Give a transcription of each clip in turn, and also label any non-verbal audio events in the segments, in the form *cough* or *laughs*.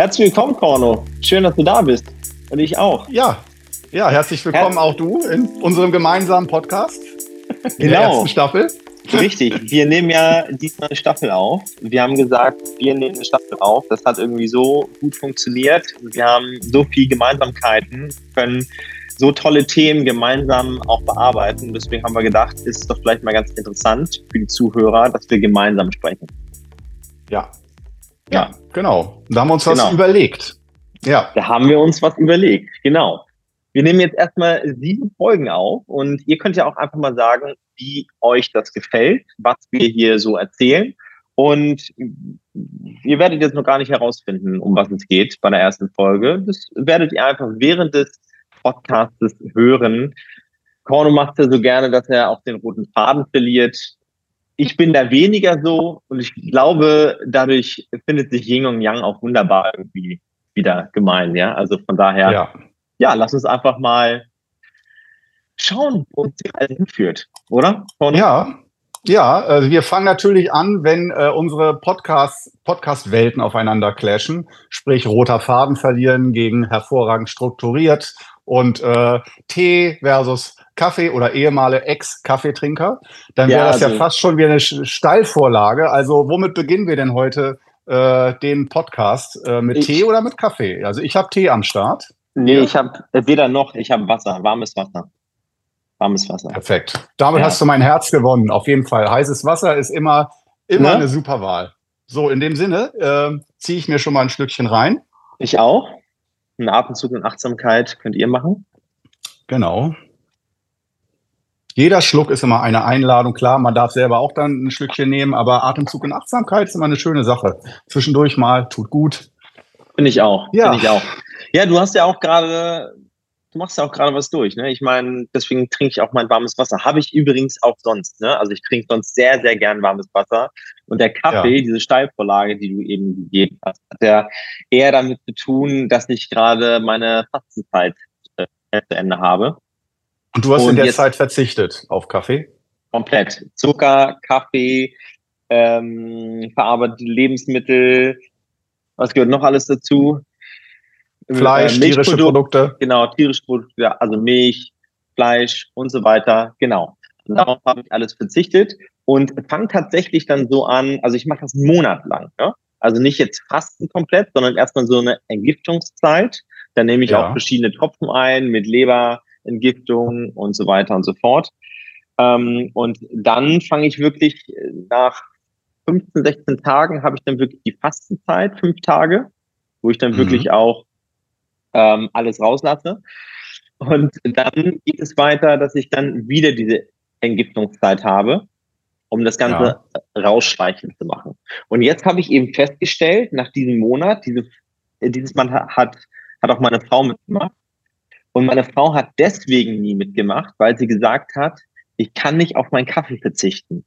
Herzlich willkommen, Korno. Schön, dass du da bist. Und ich auch. Ja, ja, herzlich willkommen Her auch du in unserem gemeinsamen Podcast. In genau. der ersten Staffel. Richtig. *laughs* Wir nehmen ja diesmal eine Staffel auf. Wir haben gesagt, wir nehmen eine Staffel auf. Das hat irgendwie so gut funktioniert. Wir haben so viele Gemeinsamkeiten, können so tolle Themen gemeinsam auch bearbeiten. Deswegen haben wir gedacht, ist doch vielleicht mal ganz interessant für die Zuhörer, dass wir gemeinsam sprechen. Ja. Ja, genau. Da haben wir uns was genau. überlegt. Ja. Da haben wir uns was überlegt, genau. Wir nehmen jetzt erstmal sieben Folgen auf und ihr könnt ja auch einfach mal sagen, wie euch das gefällt, was wir hier so erzählen. Und ihr werdet jetzt noch gar nicht herausfinden, um was es geht bei der ersten Folge. Das werdet ihr einfach während des Podcasts hören. Korno macht ja so gerne, dass er auch den roten Faden verliert. Ich bin da weniger so und ich glaube, dadurch findet sich Yin und Yang auch wunderbar irgendwie wieder gemein, ja. Also von daher, ja, ja lass uns einfach mal schauen, wo uns die Reise hinführt, oder? Korno? Ja, ja, also wir fangen natürlich an, wenn äh, unsere Podcast, Podcast-Welten aufeinander clashen, sprich roter Faden verlieren gegen hervorragend strukturiert, und äh, Tee versus Kaffee oder ehemalige Ex-Kaffeetrinker, dann wäre ja, das also, ja fast schon wie eine Steilvorlage. Also womit beginnen wir denn heute äh, den Podcast? Äh, mit ich, Tee oder mit Kaffee? Also ich habe Tee am Start. Nee, ja. ich habe weder noch, ich habe Wasser, warmes Wasser. Warmes Wasser. Perfekt. Damit ja. hast du mein Herz gewonnen. Auf jeden Fall. Heißes Wasser ist immer, immer ne? eine super Wahl. So, in dem Sinne äh, ziehe ich mir schon mal ein Stückchen rein. Ich auch. Einen Atemzug und Achtsamkeit könnt ihr machen. Genau. Jeder Schluck ist immer eine Einladung. Klar, man darf selber auch dann ein Schlückchen nehmen, aber Atemzug und Achtsamkeit ist immer eine schöne Sache. Zwischendurch mal, tut gut. Finde ich auch. Ja. Finde ich auch. Ja, du hast ja auch gerade du machst ja auch gerade was durch. Ne? Ich meine, deswegen trinke ich auch mein warmes Wasser. Habe ich übrigens auch sonst. Ne? Also ich trinke sonst sehr, sehr gern warmes Wasser. Und der Kaffee, ja. diese Steilvorlage, die du eben gegeben hast, hat ja eher damit zu tun, dass ich gerade meine Fastenzeit äh, zu Ende habe. Und du hast Und in der Zeit verzichtet auf Kaffee? Komplett. Zucker, Kaffee, ähm, verarbeitete Lebensmittel, was gehört noch alles dazu? Fleisch, äh, tierische Produkte. Genau, tierische Produkte, also Milch, Fleisch und so weiter. Genau. Und darauf habe ich alles verzichtet und fange tatsächlich dann so an, also ich mache das einen Monat lang. Ja? Also nicht jetzt fasten komplett, sondern erstmal so eine Entgiftungszeit. Dann nehme ich ja. auch verschiedene Tropfen ein mit Leberentgiftung und so weiter und so fort. Ähm, und dann fange ich wirklich nach 15, 16 Tagen habe ich dann wirklich die Fastenzeit, fünf Tage, wo ich dann mhm. wirklich auch ähm, alles rauslasse. Und dann geht es weiter, dass ich dann wieder diese Entgiftungszeit habe, um das Ganze ja. rausschleichend zu machen. Und jetzt habe ich eben festgestellt, nach diesem Monat, diese, dieses Mal hat, hat auch meine Frau mitgemacht. Und meine Frau hat deswegen nie mitgemacht, weil sie gesagt hat, ich kann nicht auf meinen Kaffee verzichten.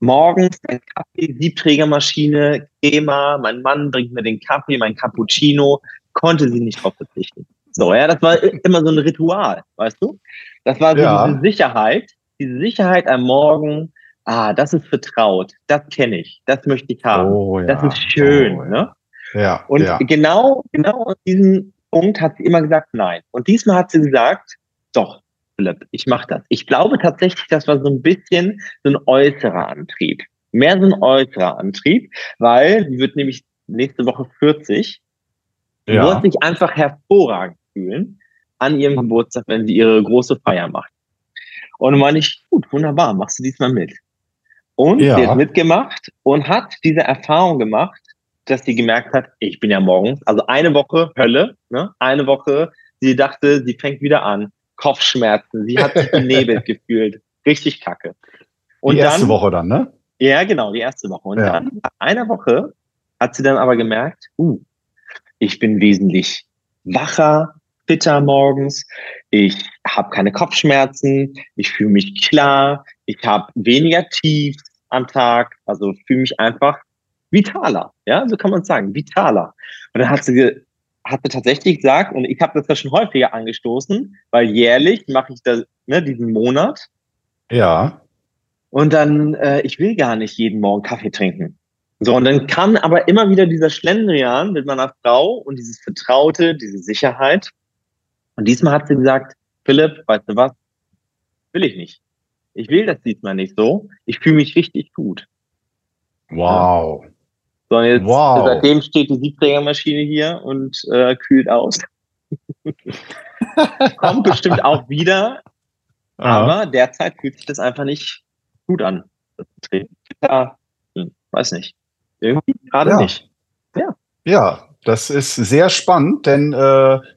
Morgens ein Kaffee, Siebträgermaschine, Crema, mein Mann bringt mir den Kaffee, mein Cappuccino, konnte sie nicht drauf verzichten. So, ja, das war immer so ein Ritual, weißt du? Das war so ja. diese Sicherheit, diese Sicherheit am Morgen, ah, das ist vertraut, das kenne ich, das möchte ich haben, oh, ja. das ist schön, oh, ja. ne? Ja. Und ja. genau, genau aus diesem Punkt hat sie immer gesagt, nein. Und diesmal hat sie gesagt, doch, Philipp, ich mache das. Ich glaube tatsächlich, das war so ein bisschen so ein äußerer Antrieb. Mehr so ein äußerer Antrieb, weil sie wird nämlich nächste Woche 40 ja. wird sich einfach hervorragend fühlen an ihrem Geburtstag, wenn sie ihre große Feier macht. Und dann meine ich, gut, wunderbar, machst du diesmal mit. Und ja. sie hat mitgemacht und hat diese Erfahrung gemacht, dass sie gemerkt hat, ich bin ja morgens, also eine Woche Hölle, ne? eine Woche, sie dachte, sie fängt wieder an, Kopfschmerzen, sie hat sich benebelt *laughs* gefühlt, richtig kacke. Und die erste dann, Woche dann, ne? Ja, genau, die erste Woche. Und ja. dann, nach einer Woche, hat sie dann aber gemerkt, uh, ich bin wesentlich wacher, fitter morgens. Ich habe keine Kopfschmerzen. Ich fühle mich klar. Ich habe weniger Tief am Tag. Also fühle mich einfach vitaler. Ja, so kann man sagen, vitaler. Und dann hat sie, hat sie tatsächlich gesagt, und ich habe das ja schon häufiger angestoßen, weil jährlich mache ich das, ne, diesen Monat. Ja. Und dann, äh, ich will gar nicht jeden Morgen Kaffee trinken. So, und dann kam aber immer wieder dieser Schlendrian mit meiner Frau und dieses Vertraute, diese Sicherheit. Und diesmal hat sie gesagt, Philipp, weißt du was? Will ich nicht. Ich will das diesmal nicht so. Ich fühle mich richtig gut. Wow. So, und jetzt, wow. seitdem steht die Siebträgermaschine hier und äh, kühlt aus. *laughs* Kommt bestimmt auch wieder, aber derzeit fühlt sich das einfach nicht gut an. Ja, hm, weiß nicht. Irgendwie gerade ja. nicht. Ja. Ja, das ist sehr spannend, denn äh,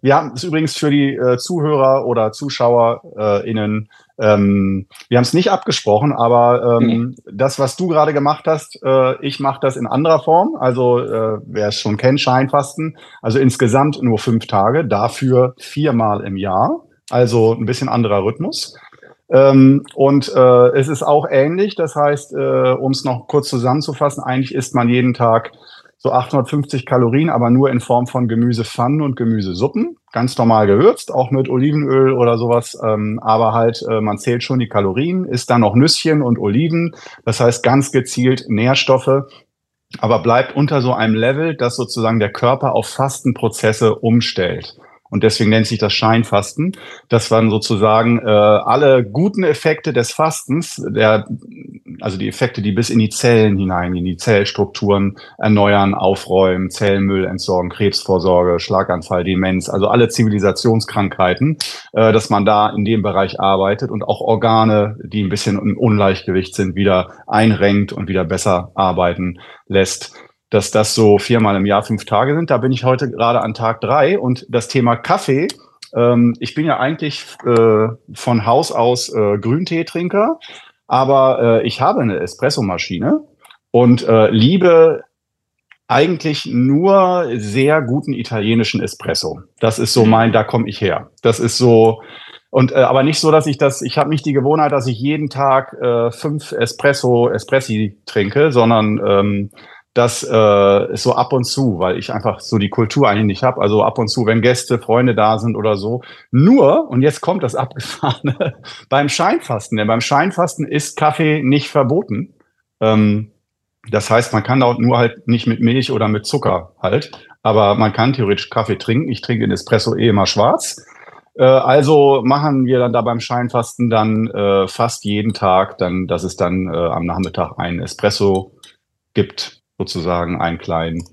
wir haben es übrigens für die äh, Zuhörer oder ZuschauerInnen, äh, ähm, wir haben es nicht abgesprochen, aber ähm, mhm. das, was du gerade gemacht hast, äh, ich mache das in anderer Form. Also äh, wer es schon kennt, Scheinfasten. Also insgesamt nur fünf Tage, dafür viermal im Jahr. Also ein bisschen anderer Rhythmus. Ähm, und äh, es ist auch ähnlich. Das heißt, äh, um es noch kurz zusammenzufassen, eigentlich isst man jeden Tag so 850 Kalorien, aber nur in Form von Gemüsepfannen und Gemüsesuppen. Ganz normal gewürzt, auch mit Olivenöl oder sowas. Ähm, aber halt, äh, man zählt schon die Kalorien, isst dann noch Nüsschen und Oliven. Das heißt ganz gezielt Nährstoffe, aber bleibt unter so einem Level, dass sozusagen der Körper auf Fastenprozesse umstellt. Und deswegen nennt sich das Scheinfasten, dass man sozusagen äh, alle guten Effekte des Fastens, der, also die Effekte, die bis in die Zellen hineingehen, die Zellstrukturen erneuern, aufräumen, Zellmüll entsorgen, Krebsvorsorge, Schlaganfall, Demenz, also alle Zivilisationskrankheiten, äh, dass man da in dem Bereich arbeitet und auch Organe, die ein bisschen im Ungleichgewicht sind, wieder einrenkt und wieder besser arbeiten lässt dass das so viermal im Jahr fünf Tage sind. Da bin ich heute gerade an Tag drei und das Thema Kaffee. Ähm, ich bin ja eigentlich äh, von Haus aus äh, Grünteetrinker, aber äh, ich habe eine Espressomaschine und äh, liebe eigentlich nur sehr guten italienischen Espresso. Das ist so mein, da komme ich her. Das ist so, und äh, aber nicht so, dass ich das, ich habe nicht die Gewohnheit, dass ich jeden Tag äh, fünf Espresso, Espressi trinke, sondern ähm, das äh, so ab und zu, weil ich einfach so die Kultur eigentlich nicht habe. Also ab und zu, wenn Gäste, Freunde da sind oder so. Nur, und jetzt kommt das *laughs* Abgefahrene, beim Scheinfasten. Denn beim Scheinfasten ist Kaffee nicht verboten. Ähm, das heißt, man kann auch nur halt nicht mit Milch oder mit Zucker halt. Aber man kann theoretisch Kaffee trinken. Ich trinke den Espresso eh immer schwarz. Äh, also machen wir dann da beim Scheinfasten dann äh, fast jeden Tag, dann, dass es dann äh, am Nachmittag einen Espresso gibt sozusagen einkleiden.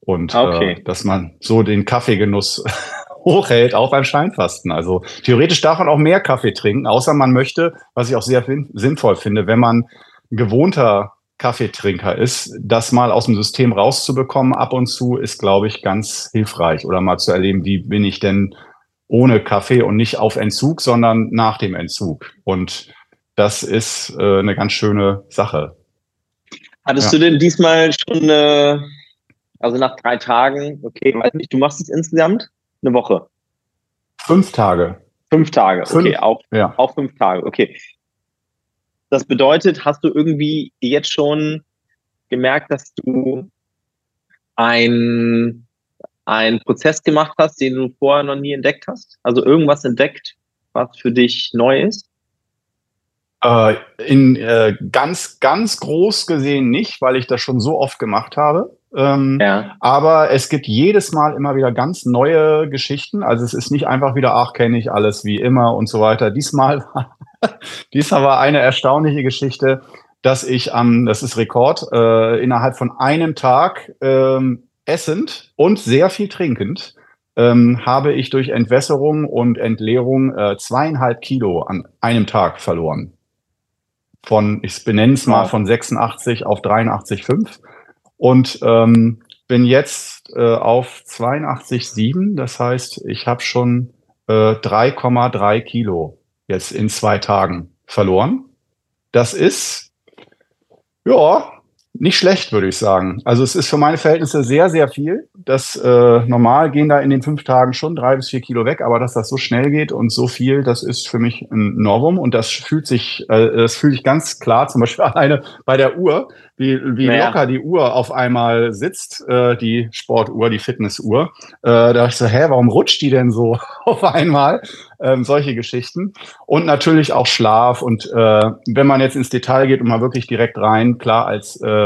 Und okay. äh, dass man so den Kaffeegenuss *laughs* hochhält, auch beim Scheinfasten. Also theoretisch darf man auch mehr Kaffee trinken, außer man möchte, was ich auch sehr sinnvoll finde, wenn man gewohnter Kaffeetrinker ist, das mal aus dem System rauszubekommen, ab und zu ist, glaube ich, ganz hilfreich. Oder mal zu erleben, wie bin ich denn ohne Kaffee und nicht auf Entzug, sondern nach dem Entzug. Und das ist äh, eine ganz schöne Sache. Hattest ja. du denn diesmal schon, äh, also nach drei Tagen, okay, weiß nicht, du machst es insgesamt eine Woche? Fünf Tage. Fünf Tage, okay, fünf, auch, ja. auch fünf Tage, okay. Das bedeutet, hast du irgendwie jetzt schon gemerkt, dass du ein, einen Prozess gemacht hast, den du vorher noch nie entdeckt hast? Also irgendwas entdeckt, was für dich neu ist? Äh, in äh, ganz, ganz groß gesehen nicht, weil ich das schon so oft gemacht habe. Ähm, ja. Aber es gibt jedes Mal immer wieder ganz neue Geschichten. Also es ist nicht einfach wieder, ach, kenne ich alles wie immer und so weiter. Diesmal war, *laughs* diesmal war eine erstaunliche Geschichte, dass ich am, das ist Rekord, äh, innerhalb von einem Tag ähm, essend und sehr viel trinkend ähm, habe ich durch Entwässerung und Entleerung äh, zweieinhalb Kilo an einem Tag verloren von, ich benenne es mal, von 86 auf 83,5 und ähm, bin jetzt äh, auf 82,7. Das heißt, ich habe schon äh, 3,3 Kilo jetzt in zwei Tagen verloren. Das ist, ja, nicht schlecht, würde ich sagen. Also es ist für meine Verhältnisse sehr, sehr viel. Das äh, normal gehen da in den fünf Tagen schon drei bis vier Kilo weg, aber dass das so schnell geht und so viel, das ist für mich ein Novum und das fühlt sich, äh, das fühle ich ganz klar, zum Beispiel *laughs* alleine bei der Uhr, wie, wie naja. locker die Uhr auf einmal sitzt, äh, die Sportuhr, die Fitnessuhr. Äh, da dachte ich so, hä, warum rutscht die denn so *laughs* auf einmal? Ähm, solche Geschichten. Und natürlich auch Schlaf. Und äh, wenn man jetzt ins Detail geht und mal wirklich direkt rein, klar, als äh,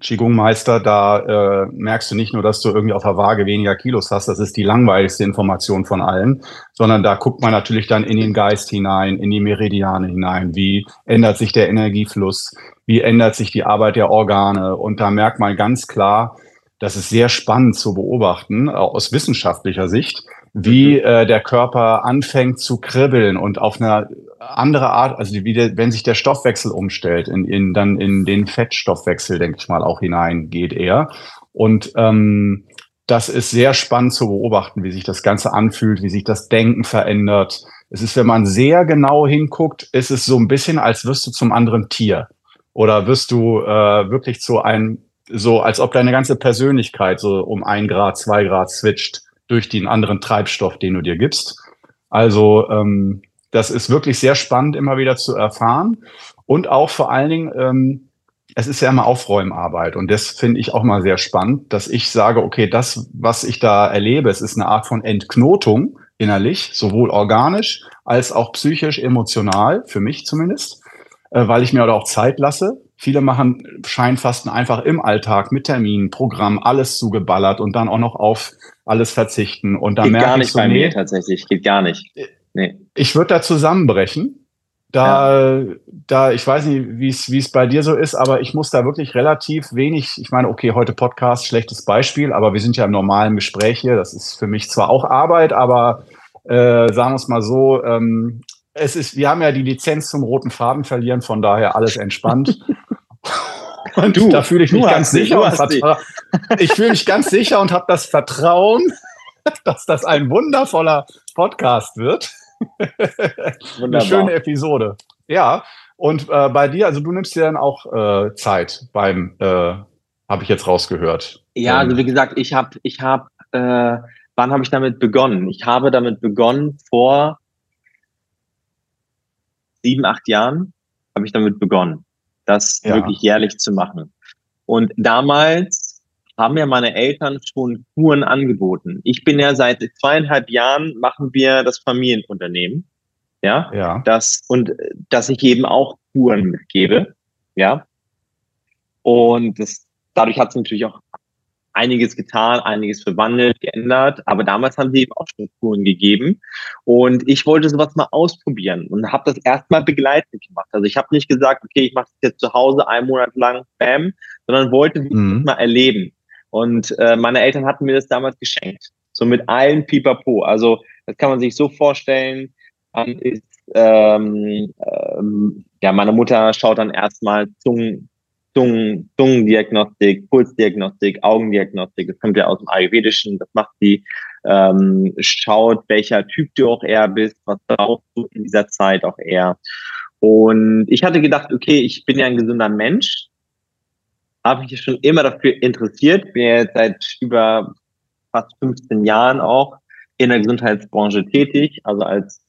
Qigong-Meister, da äh, merkst du nicht nur, dass du irgendwie auf der Waage weniger Kilos hast, das ist die langweiligste Information von allen, sondern da guckt man natürlich dann in den Geist hinein, in die Meridiane hinein, wie ändert sich der Energiefluss, wie ändert sich die Arbeit der Organe? Und da merkt man ganz klar, das ist sehr spannend zu beobachten, aus wissenschaftlicher Sicht, wie äh, der Körper anfängt zu kribbeln und auf eine andere Art, also wie der, wenn sich der Stoffwechsel umstellt, in, in, dann in den Fettstoffwechsel, denke ich mal, auch hineingeht er. Und ähm, das ist sehr spannend zu beobachten, wie sich das Ganze anfühlt, wie sich das Denken verändert. Es ist, wenn man sehr genau hinguckt, ist es so ein bisschen, als wirst du zum anderen Tier. Oder wirst du äh, wirklich zu einem, so als ob deine ganze Persönlichkeit so um ein Grad, zwei Grad switcht durch den anderen Treibstoff, den du dir gibst. Also ähm, das ist wirklich sehr spannend, immer wieder zu erfahren. Und auch vor allen Dingen, ähm, es ist ja immer Aufräumarbeit. Und das finde ich auch mal sehr spannend, dass ich sage, okay, das, was ich da erlebe, es ist eine Art von Entknotung innerlich, sowohl organisch als auch psychisch, emotional, für mich zumindest, äh, weil ich mir da auch Zeit lasse. Viele machen Scheinfasten einfach im Alltag mit Terminen, Programm, alles zugeballert und dann auch noch auf alles verzichten. Und da geht merke gar nicht ich so, bei nee, mir tatsächlich, geht gar nicht. Nee. Ich würde da zusammenbrechen. Da, ja. da, ich weiß nicht, wie es, wie es bei dir so ist, aber ich muss da wirklich relativ wenig, ich meine, okay, heute Podcast, schlechtes Beispiel, aber wir sind ja im normalen Gespräch hier. Das ist für mich zwar auch Arbeit, aber äh, sagen wir es mal so, ähm, es ist, wir haben ja die Lizenz zum roten Faden verlieren, von daher alles entspannt. *laughs* Und du, da fühle ich mich ganz sicher. ich fühle mich ganz sicher und habe das Vertrauen, *laughs* dass das ein wundervoller Podcast wird. *laughs* Eine schöne Episode. Ja, und äh, bei dir, also du nimmst dir dann auch äh, Zeit beim, äh, habe ich jetzt rausgehört. Ja, also wie gesagt, ich habe, ich habe, äh, wann habe ich damit begonnen? Ich habe damit begonnen vor sieben, acht Jahren habe ich damit begonnen, das ja. wirklich jährlich zu machen. Und damals haben ja meine Eltern schon Kuren angeboten. Ich bin ja seit zweieinhalb Jahren machen wir das Familienunternehmen. Ja, ja. Das, und dass ich eben auch Kuren mitgebe. Ja. Und das, dadurch hat es natürlich auch einiges getan, einiges verwandelt, geändert. Aber damals haben sie eben auch schon Kuren gegeben. Und ich wollte sowas mal ausprobieren und habe das erstmal begleitend gemacht. Also ich habe nicht gesagt, okay, ich mache das jetzt zu Hause einen Monat lang, bam, sondern wollte mhm. mal erleben. Und äh, meine Eltern hatten mir das damals geschenkt. So mit allen Pipapo. Also das kann man sich so vorstellen. Dann ist, ähm, ähm, ja, meine Mutter schaut dann erstmal Zungen, Zungen, Zungendiagnostik, Pulsdiagnostik, Augendiagnostik. Das kommt ja aus dem Ayurvedischen. Das macht sie. Ähm, schaut, welcher Typ du auch eher bist, was brauchst du in dieser Zeit auch eher. Und ich hatte gedacht, okay, ich bin ja ein gesunder Mensch habe mich schon immer dafür interessiert, bin jetzt seit über fast 15 Jahren auch in der Gesundheitsbranche tätig, also als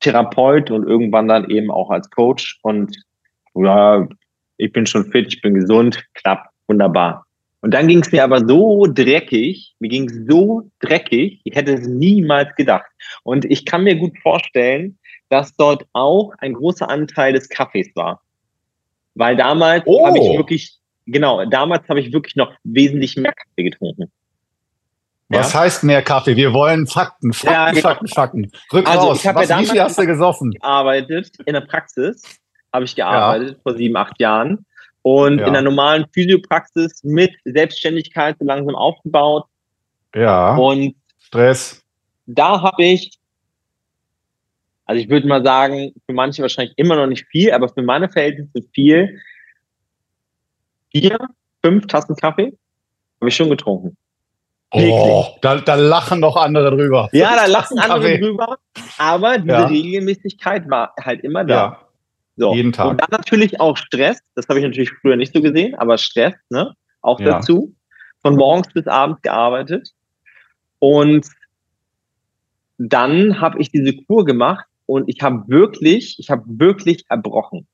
Therapeut und irgendwann dann eben auch als Coach. Und ja, ich bin schon fit, ich bin gesund, klappt, wunderbar. Und dann ging es mir aber so dreckig, mir ging es so dreckig, ich hätte es niemals gedacht. Und ich kann mir gut vorstellen, dass dort auch ein großer Anteil des Kaffees war. Weil damals oh. habe ich wirklich genau, damals habe ich wirklich noch wesentlich mehr Kaffee getrunken. Was ja? heißt mehr Kaffee? Wir wollen Fakten, Fakten, ja, genau. Fakten, Fakten. Rück also, raus. Ich Was, ja wie viel hast du gesoffen? Gearbeitet in der Praxis habe ich gearbeitet ja. vor sieben, acht Jahren und in der normalen Physiopraxis mit Selbstständigkeit so langsam aufgebaut. Ja. Und Stress. Da habe ich, also ich würde mal sagen, für manche wahrscheinlich immer noch nicht viel, aber für meine Verhältnisse viel vier, fünf Tassen Kaffee habe ich schon getrunken. Oh, da, da lachen doch andere drüber. Ja, da lachen andere drüber. Aber diese ja. Regelmäßigkeit war halt immer da. Ja. So. Jeden Tag. Und dann natürlich auch Stress. Das habe ich natürlich früher nicht so gesehen, aber Stress, ne? Auch ja. dazu. Von morgens bis abends gearbeitet. Und dann habe ich diese Kur gemacht und ich habe wirklich, ich habe wirklich erbrochen.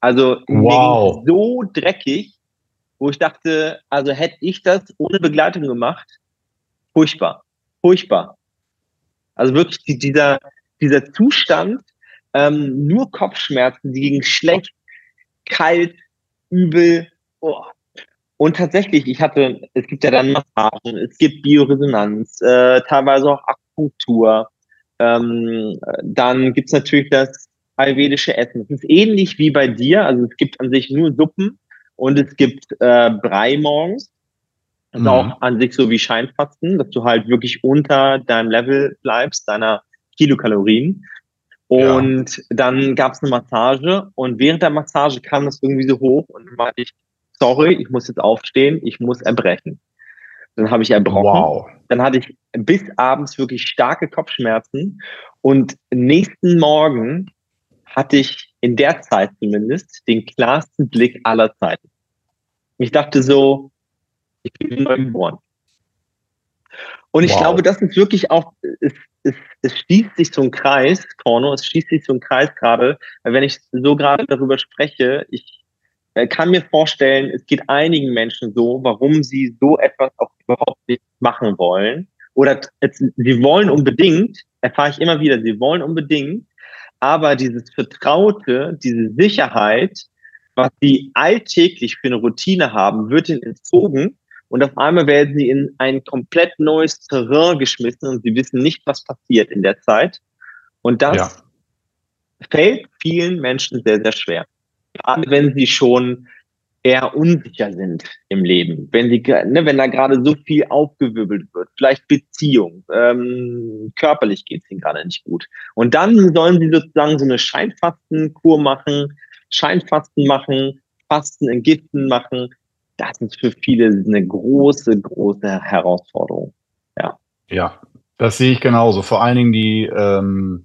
Also wow. so dreckig, wo ich dachte, also hätte ich das ohne Begleitung gemacht, furchtbar, furchtbar. Also wirklich dieser, dieser Zustand, ähm, nur Kopfschmerzen, die gingen schlecht, kalt, übel. Oh. und tatsächlich, ich hatte, es gibt ja dann Massagen, es gibt Bioresonanz, äh, teilweise auch Akupunktur. Ähm, dann gibt's natürlich das ayurvedische Essen. Es ist ähnlich wie bei dir, also es gibt an sich nur Suppen und es gibt äh, Brei morgens. Das ist mhm. auch an sich so wie Scheinfasten, dass du halt wirklich unter deinem Level bleibst, deiner Kilokalorien. Und ja. dann gab es eine Massage und während der Massage kam das irgendwie so hoch und dann war ich, sorry, ich muss jetzt aufstehen, ich muss erbrechen. Dann habe ich erbrochen. Wow. Dann hatte ich bis abends wirklich starke Kopfschmerzen und nächsten Morgen hatte ich in der Zeit zumindest den klarsten Blick aller Zeiten. Ich dachte so, ich bin neu geboren. Und ich wow. glaube, das ist wirklich auch, es, es, es schließt sich so ein Kreis, Porno, es schließt sich so ein Kreis gerade, wenn ich so gerade darüber spreche, ich äh, kann mir vorstellen, es geht einigen Menschen so, warum sie so etwas auch überhaupt nicht machen wollen. Oder sie wollen unbedingt, erfahre ich immer wieder, sie wollen unbedingt, aber dieses Vertraute, diese Sicherheit, was sie alltäglich für eine Routine haben, wird ihnen entzogen und auf einmal werden sie in ein komplett neues Terrain geschmissen und sie wissen nicht, was passiert in der Zeit. Und das ja. fällt vielen Menschen sehr, sehr schwer. Gerade wenn sie schon eher unsicher sind im Leben, wenn sie, ne, wenn da gerade so viel aufgewirbelt wird, vielleicht Beziehung, ähm, körperlich geht es ihnen gerade nicht gut. Und dann sollen sie sozusagen so eine Scheinfastenkur machen, Scheinfasten machen, Fasten, Entgiften machen. Das ist für viele eine große, große Herausforderung. Ja. Ja, das sehe ich genauso. Vor allen Dingen die, ähm,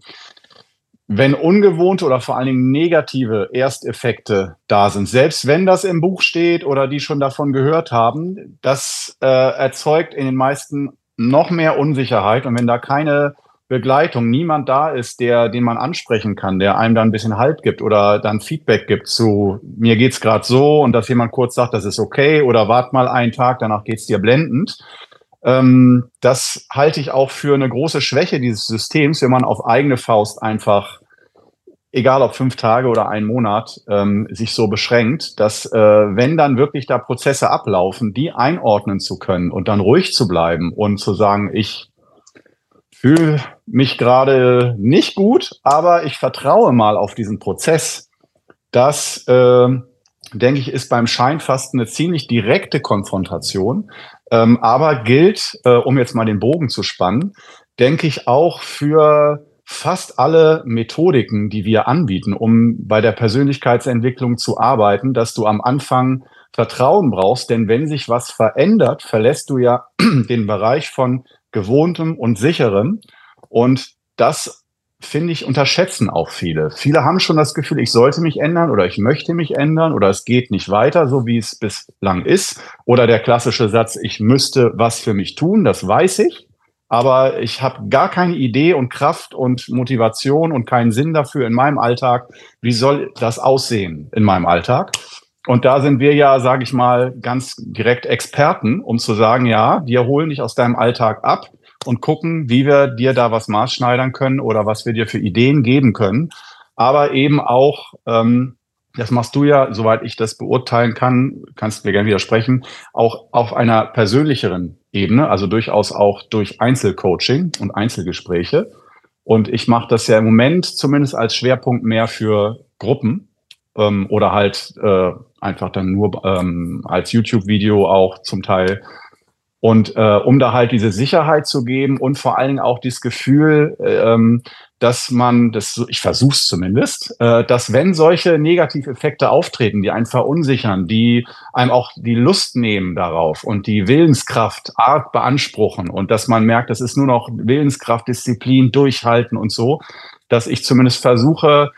wenn ungewohnte oder vor allen Dingen negative Ersteffekte da sind, selbst wenn das im Buch steht oder die schon davon gehört haben, das äh, erzeugt in den meisten noch mehr Unsicherheit. Und wenn da keine Begleitung, niemand da ist, der, den man ansprechen kann, der einem dann ein bisschen Halt gibt oder dann Feedback gibt zu, mir geht's gerade so und dass jemand kurz sagt, das ist okay oder wart mal einen Tag, danach geht's dir blendend, ähm, das halte ich auch für eine große Schwäche dieses Systems, wenn man auf eigene Faust einfach, egal ob fünf Tage oder ein Monat, ähm, sich so beschränkt, dass äh, wenn dann wirklich da Prozesse ablaufen, die einordnen zu können und dann ruhig zu bleiben und zu sagen, ich fühle mich gerade nicht gut, aber ich vertraue mal auf diesen Prozess. Das, äh, denke ich, ist beim Scheinfasten eine ziemlich direkte Konfrontation. Ähm, aber gilt, äh, um jetzt mal den Bogen zu spannen, denke ich auch für fast alle Methodiken, die wir anbieten, um bei der Persönlichkeitsentwicklung zu arbeiten, dass du am Anfang Vertrauen brauchst, denn wenn sich was verändert, verlässt du ja *clears throat* den Bereich von gewohntem und sicherem. Und das finde ich, unterschätzen auch viele. Viele haben schon das Gefühl, ich sollte mich ändern oder ich möchte mich ändern oder es geht nicht weiter, so wie es bislang ist. Oder der klassische Satz, ich müsste was für mich tun, das weiß ich. Aber ich habe gar keine Idee und Kraft und Motivation und keinen Sinn dafür in meinem Alltag. Wie soll das aussehen in meinem Alltag? Und da sind wir ja, sage ich mal, ganz direkt Experten, um zu sagen, ja, wir holen dich aus deinem Alltag ab und gucken, wie wir dir da was maßschneidern können oder was wir dir für Ideen geben können. Aber eben auch, ähm, das machst du ja, soweit ich das beurteilen kann, kannst du mir gerne widersprechen, auch auf einer persönlicheren Ebene, also durchaus auch durch Einzelcoaching und Einzelgespräche. Und ich mache das ja im Moment zumindest als Schwerpunkt mehr für Gruppen ähm, oder halt äh, einfach dann nur ähm, als YouTube-Video auch zum Teil und äh, um da halt diese Sicherheit zu geben und vor allen Dingen auch dieses Gefühl, ähm, dass man, das, ich versuche es zumindest, äh, dass wenn solche Negativeffekte auftreten, die einen verunsichern, die einem auch die Lust nehmen darauf und die Willenskraft arg beanspruchen und dass man merkt, das ist nur noch Willenskraft, Disziplin, Durchhalten und so, dass ich zumindest versuche,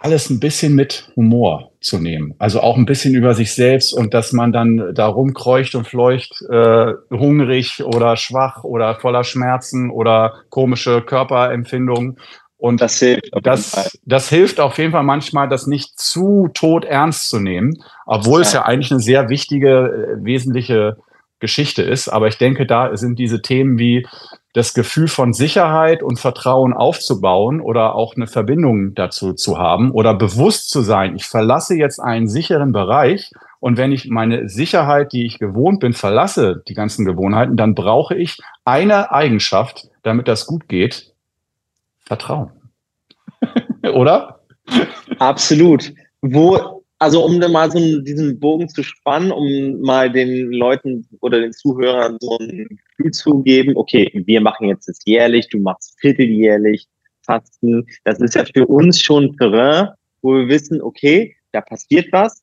alles ein bisschen mit Humor zu nehmen. Also auch ein bisschen über sich selbst und dass man dann da rumkreucht und fleucht, äh, hungrig oder schwach oder voller Schmerzen oder komische Körperempfindungen. Und das hilft, das, das hilft auf jeden Fall manchmal, das nicht zu tot ernst zu nehmen, obwohl ja. es ja eigentlich eine sehr wichtige, äh, wesentliche Geschichte ist. Aber ich denke, da sind diese Themen wie das Gefühl von Sicherheit und Vertrauen aufzubauen oder auch eine Verbindung dazu zu haben oder bewusst zu sein, ich verlasse jetzt einen sicheren Bereich Und wenn ich meine Sicherheit, die ich gewohnt bin, verlasse, die ganzen Gewohnheiten, dann brauche ich eine Eigenschaft, damit das gut geht. Vertrauen. *laughs* Oder? Absolut. Wo, also um dann mal so diesen Bogen zu spannen, um mal den Leuten oder den Zuhörern so ein Gefühl zu geben, okay, wir machen jetzt das jährlich, du machst vierteljährlich Fasten. Das ist ja für uns schon Terrain, wo wir wissen, okay, da passiert was.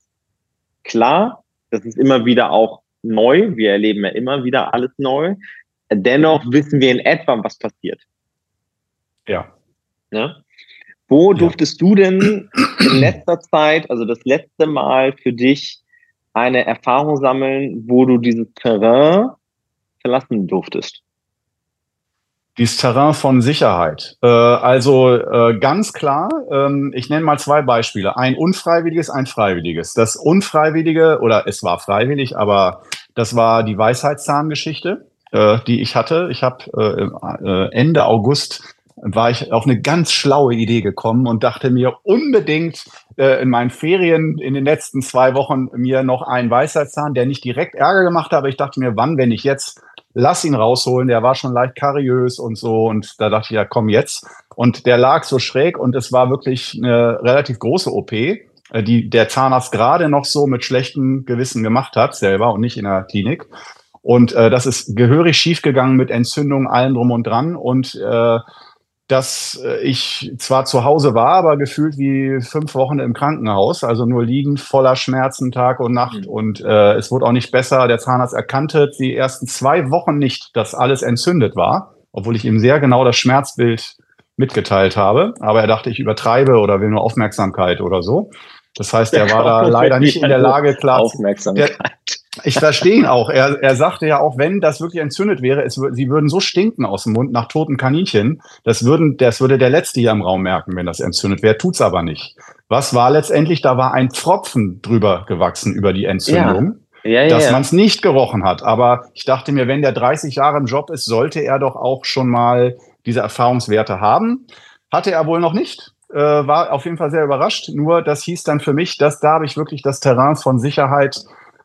Klar, das ist immer wieder auch neu. Wir erleben ja immer wieder alles neu. Dennoch wissen wir in etwa, was passiert. Ja. ja? Wo durftest du denn in letzter Zeit, also das letzte Mal für dich, eine Erfahrung sammeln, wo du dieses Terrain verlassen durftest? Dieses Terrain von Sicherheit. Äh, also äh, ganz klar, ähm, ich nenne mal zwei Beispiele. Ein unfreiwilliges, ein freiwilliges. Das Unfreiwillige, oder es war freiwillig, aber das war die Weisheitszahngeschichte, äh, die ich hatte. Ich habe Ende August war ich auf eine ganz schlaue Idee gekommen und dachte mir unbedingt äh, in meinen Ferien in den letzten zwei Wochen mir noch einen Weisheitszahn, der nicht direkt Ärger gemacht hat, aber ich dachte mir, wann, wenn ich jetzt lass ihn rausholen, der war schon leicht kariös und so und da dachte ich, ja, komm jetzt. Und der lag so schräg und es war wirklich eine relativ große OP, äh, die der Zahnarzt gerade noch so mit schlechtem Gewissen gemacht hat, selber und nicht in der Klinik. Und äh, das ist gehörig schiefgegangen mit Entzündung, allem drum und dran. Und äh, dass äh, ich zwar zu Hause war, aber gefühlt wie fünf Wochen im Krankenhaus, also nur liegend, voller Schmerzen Tag und Nacht. Mhm. Und äh, es wurde auch nicht besser. Der Zahnarzt erkannte die ersten zwei Wochen nicht, dass alles entzündet war, obwohl ich ihm sehr genau das Schmerzbild mitgeteilt habe. Aber er dachte, ich übertreibe oder will nur Aufmerksamkeit oder so. Das heißt, er war *laughs* da leider nicht in der Lage, klar. Aufmerksamkeit. Der, ich verstehe ihn auch. Er, er sagte ja auch, wenn das wirklich entzündet wäre, es, sie würden so stinken aus dem Mund nach toten Kaninchen. Das, würden, das würde der Letzte hier im Raum merken, wenn das entzündet wäre. Tut's aber nicht. Was war letztendlich? Da war ein Pfropfen drüber gewachsen über die Entzündung. Ja. Ja, ja, dass man es nicht gerochen hat. Aber ich dachte mir, wenn der 30 Jahre im Job ist, sollte er doch auch schon mal diese Erfahrungswerte haben. Hatte er wohl noch nicht. Äh, war auf jeden Fall sehr überrascht. Nur das hieß dann für mich, dass da habe ich wirklich das Terrain von Sicherheit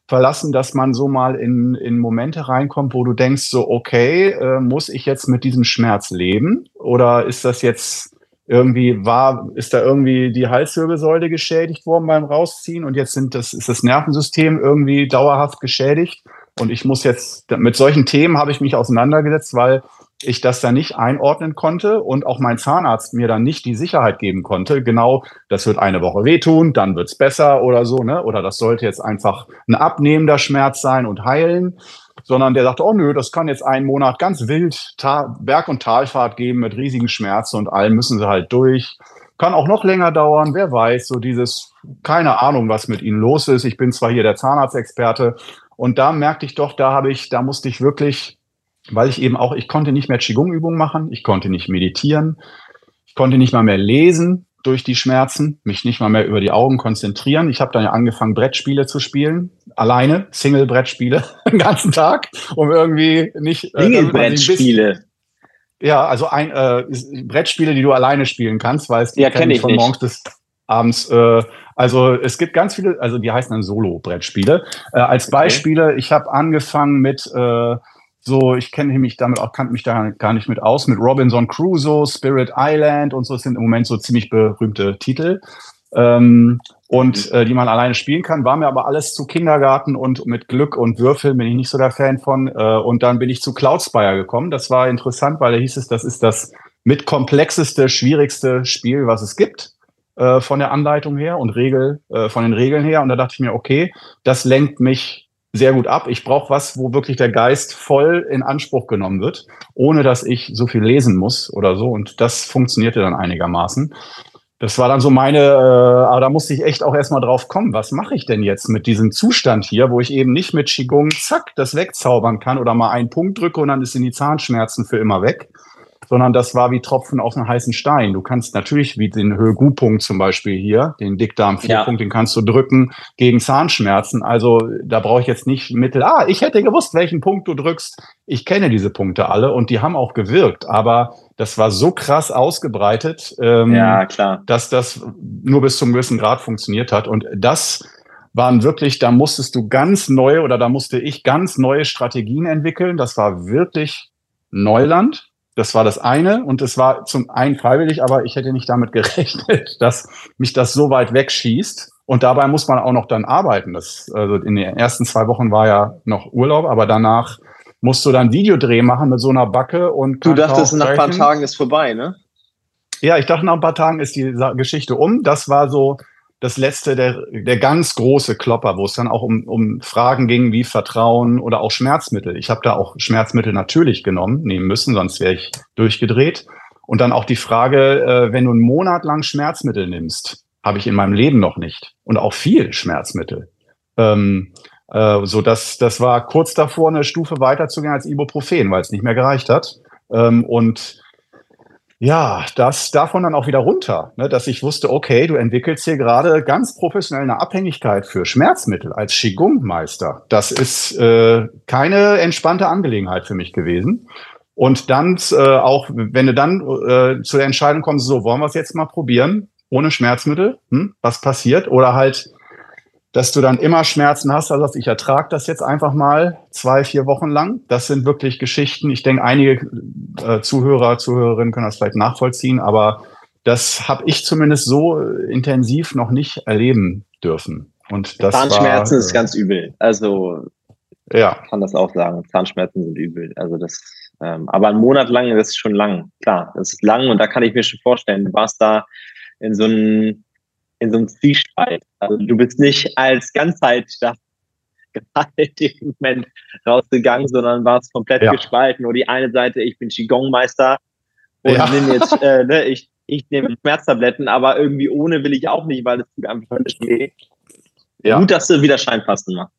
verlassen, dass man so mal in, in Momente reinkommt, wo du denkst, so, okay, äh, muss ich jetzt mit diesem Schmerz leben? Oder ist das jetzt irgendwie, war, ist da irgendwie die Halswirbelsäule geschädigt worden beim Rausziehen und jetzt sind das, ist das Nervensystem irgendwie dauerhaft geschädigt? Und ich muss jetzt, mit solchen Themen habe ich mich auseinandergesetzt, weil ich das da nicht einordnen konnte und auch mein Zahnarzt mir dann nicht die Sicherheit geben konnte, genau, das wird eine Woche wehtun, dann wird's besser oder so, ne? Oder das sollte jetzt einfach ein abnehmender Schmerz sein und heilen, sondern der sagte, oh nö, das kann jetzt einen Monat ganz wild Ta Berg- und Talfahrt geben mit riesigen Schmerzen und allen müssen sie halt durch. Kann auch noch länger dauern, wer weiß, so dieses, keine Ahnung, was mit ihnen los ist. Ich bin zwar hier der Zahnarztexperte und da merkte ich doch, da habe ich, da musste ich wirklich weil ich eben auch, ich konnte nicht mehr Qigong-Übungen machen, ich konnte nicht meditieren, ich konnte nicht mal mehr lesen durch die Schmerzen, mich nicht mal mehr über die Augen konzentrieren. Ich habe dann ja angefangen, Brettspiele zu spielen, alleine, Single-Brettspiele, *laughs* den ganzen Tag, um irgendwie nicht... Äh, Single-Brettspiele? Ja, also ein äh, Brettspiele, die du alleine spielen kannst, weil es ja, kenne ich von nicht. morgens bis abends. Äh, also es gibt ganz viele, also die heißen dann Solo-Brettspiele. Äh, als Beispiele, okay. ich habe angefangen mit äh, so, ich kenne mich damit auch, kannte mich da gar nicht mit aus, mit Robinson Crusoe, Spirit Island und so sind im Moment so ziemlich berühmte Titel. Ähm, und mhm. äh, die man alleine spielen kann, war mir aber alles zu Kindergarten und mit Glück und Würfeln bin ich nicht so der Fan von. Äh, und dann bin ich zu Cloudspire gekommen. Das war interessant, weil da hieß es, das ist das mit komplexeste, schwierigste Spiel, was es gibt äh, von der Anleitung her und Regel, äh, von den Regeln her. Und da dachte ich mir, okay, das lenkt mich sehr gut ab. Ich brauche was, wo wirklich der Geist voll in Anspruch genommen wird, ohne dass ich so viel lesen muss oder so. Und das funktionierte dann einigermaßen. Das war dann so meine, äh, aber da musste ich echt auch erstmal drauf kommen. Was mache ich denn jetzt mit diesem Zustand hier, wo ich eben nicht mit Qigong zack das wegzaubern kann oder mal einen Punkt drücke und dann ist in die Zahnschmerzen für immer weg, sondern das war wie Tropfen auf einen heißen Stein. Du kannst natürlich wie den Högu-Punkt zum Beispiel hier, den Dickdarm-Vierpunkt, ja. den kannst du drücken gegen Zahnschmerzen. Also da brauche ich jetzt nicht Mittel. Ah, ich hätte gewusst, welchen Punkt du drückst. Ich kenne diese Punkte alle und die haben auch gewirkt, aber das war so krass ausgebreitet, ähm, ja, klar. dass das nur bis zum gewissen Grad funktioniert hat. Und das waren wirklich, da musstest du ganz neue oder da musste ich ganz neue Strategien entwickeln. Das war wirklich Neuland. Das war das eine und es war zum einen freiwillig, aber ich hätte nicht damit *laughs* gerechnet, dass mich das so weit wegschießt. Und dabei muss man auch noch dann arbeiten. Das, also in den ersten zwei Wochen war ja noch Urlaub, aber danach musst du dann Videodreh machen mit so einer Backe und Du dachtest, nach ein paar Tagen ist vorbei, ne? Ja, ich dachte, nach ein paar Tagen ist die Geschichte um. Das war so das letzte, der, der ganz große Klopper, wo es dann auch um, um Fragen ging wie Vertrauen oder auch Schmerzmittel. Ich habe da auch Schmerzmittel natürlich genommen, nehmen müssen, sonst wäre ich durchgedreht. Und dann auch die Frage, äh, wenn du einen Monat lang Schmerzmittel nimmst, habe ich in meinem Leben noch nicht. Und auch viel Schmerzmittel. Ähm, äh, so dass das war kurz davor, eine Stufe weiterzugehen als Ibuprofen, weil es nicht mehr gereicht hat. Ähm, und ja, das davon dann auch wieder runter, ne, dass ich wusste, okay, du entwickelst hier gerade ganz professionell eine Abhängigkeit für Schmerzmittel als Qigong-Meister. Das ist äh, keine entspannte Angelegenheit für mich gewesen. Und dann äh, auch, wenn du dann äh, zu der Entscheidung kommst, so wollen wir es jetzt mal probieren, ohne Schmerzmittel, hm, was passiert? Oder halt dass du dann immer Schmerzen hast. Also ich ertrage das jetzt einfach mal zwei, vier Wochen lang. Das sind wirklich Geschichten. Ich denke, einige äh, Zuhörer, Zuhörerinnen können das vielleicht nachvollziehen, aber das habe ich zumindest so intensiv noch nicht erleben dürfen. Und das Zahnschmerzen war, ist ganz übel. Also ja, kann das auch sagen. Zahnschmerzen sind übel. Also das, ähm, aber ein Monat lang, das ist schon lang. Klar, das ist lang und da kann ich mir schon vorstellen, du warst da in so einem in so einem Zwiespalt. Also du bist nicht als Ganzheit *laughs* da im Moment rausgegangen, sondern warst komplett ja. gespalten. Nur die eine Seite, ich bin Qigong-Meister und ja. nehme jetzt, *laughs* äh, ne, ich, ich nehme Schmerztabletten, aber irgendwie ohne will ich auch nicht, weil es tut einfach nicht weh. Ja. Gut, dass du wieder Scheinfasten machst.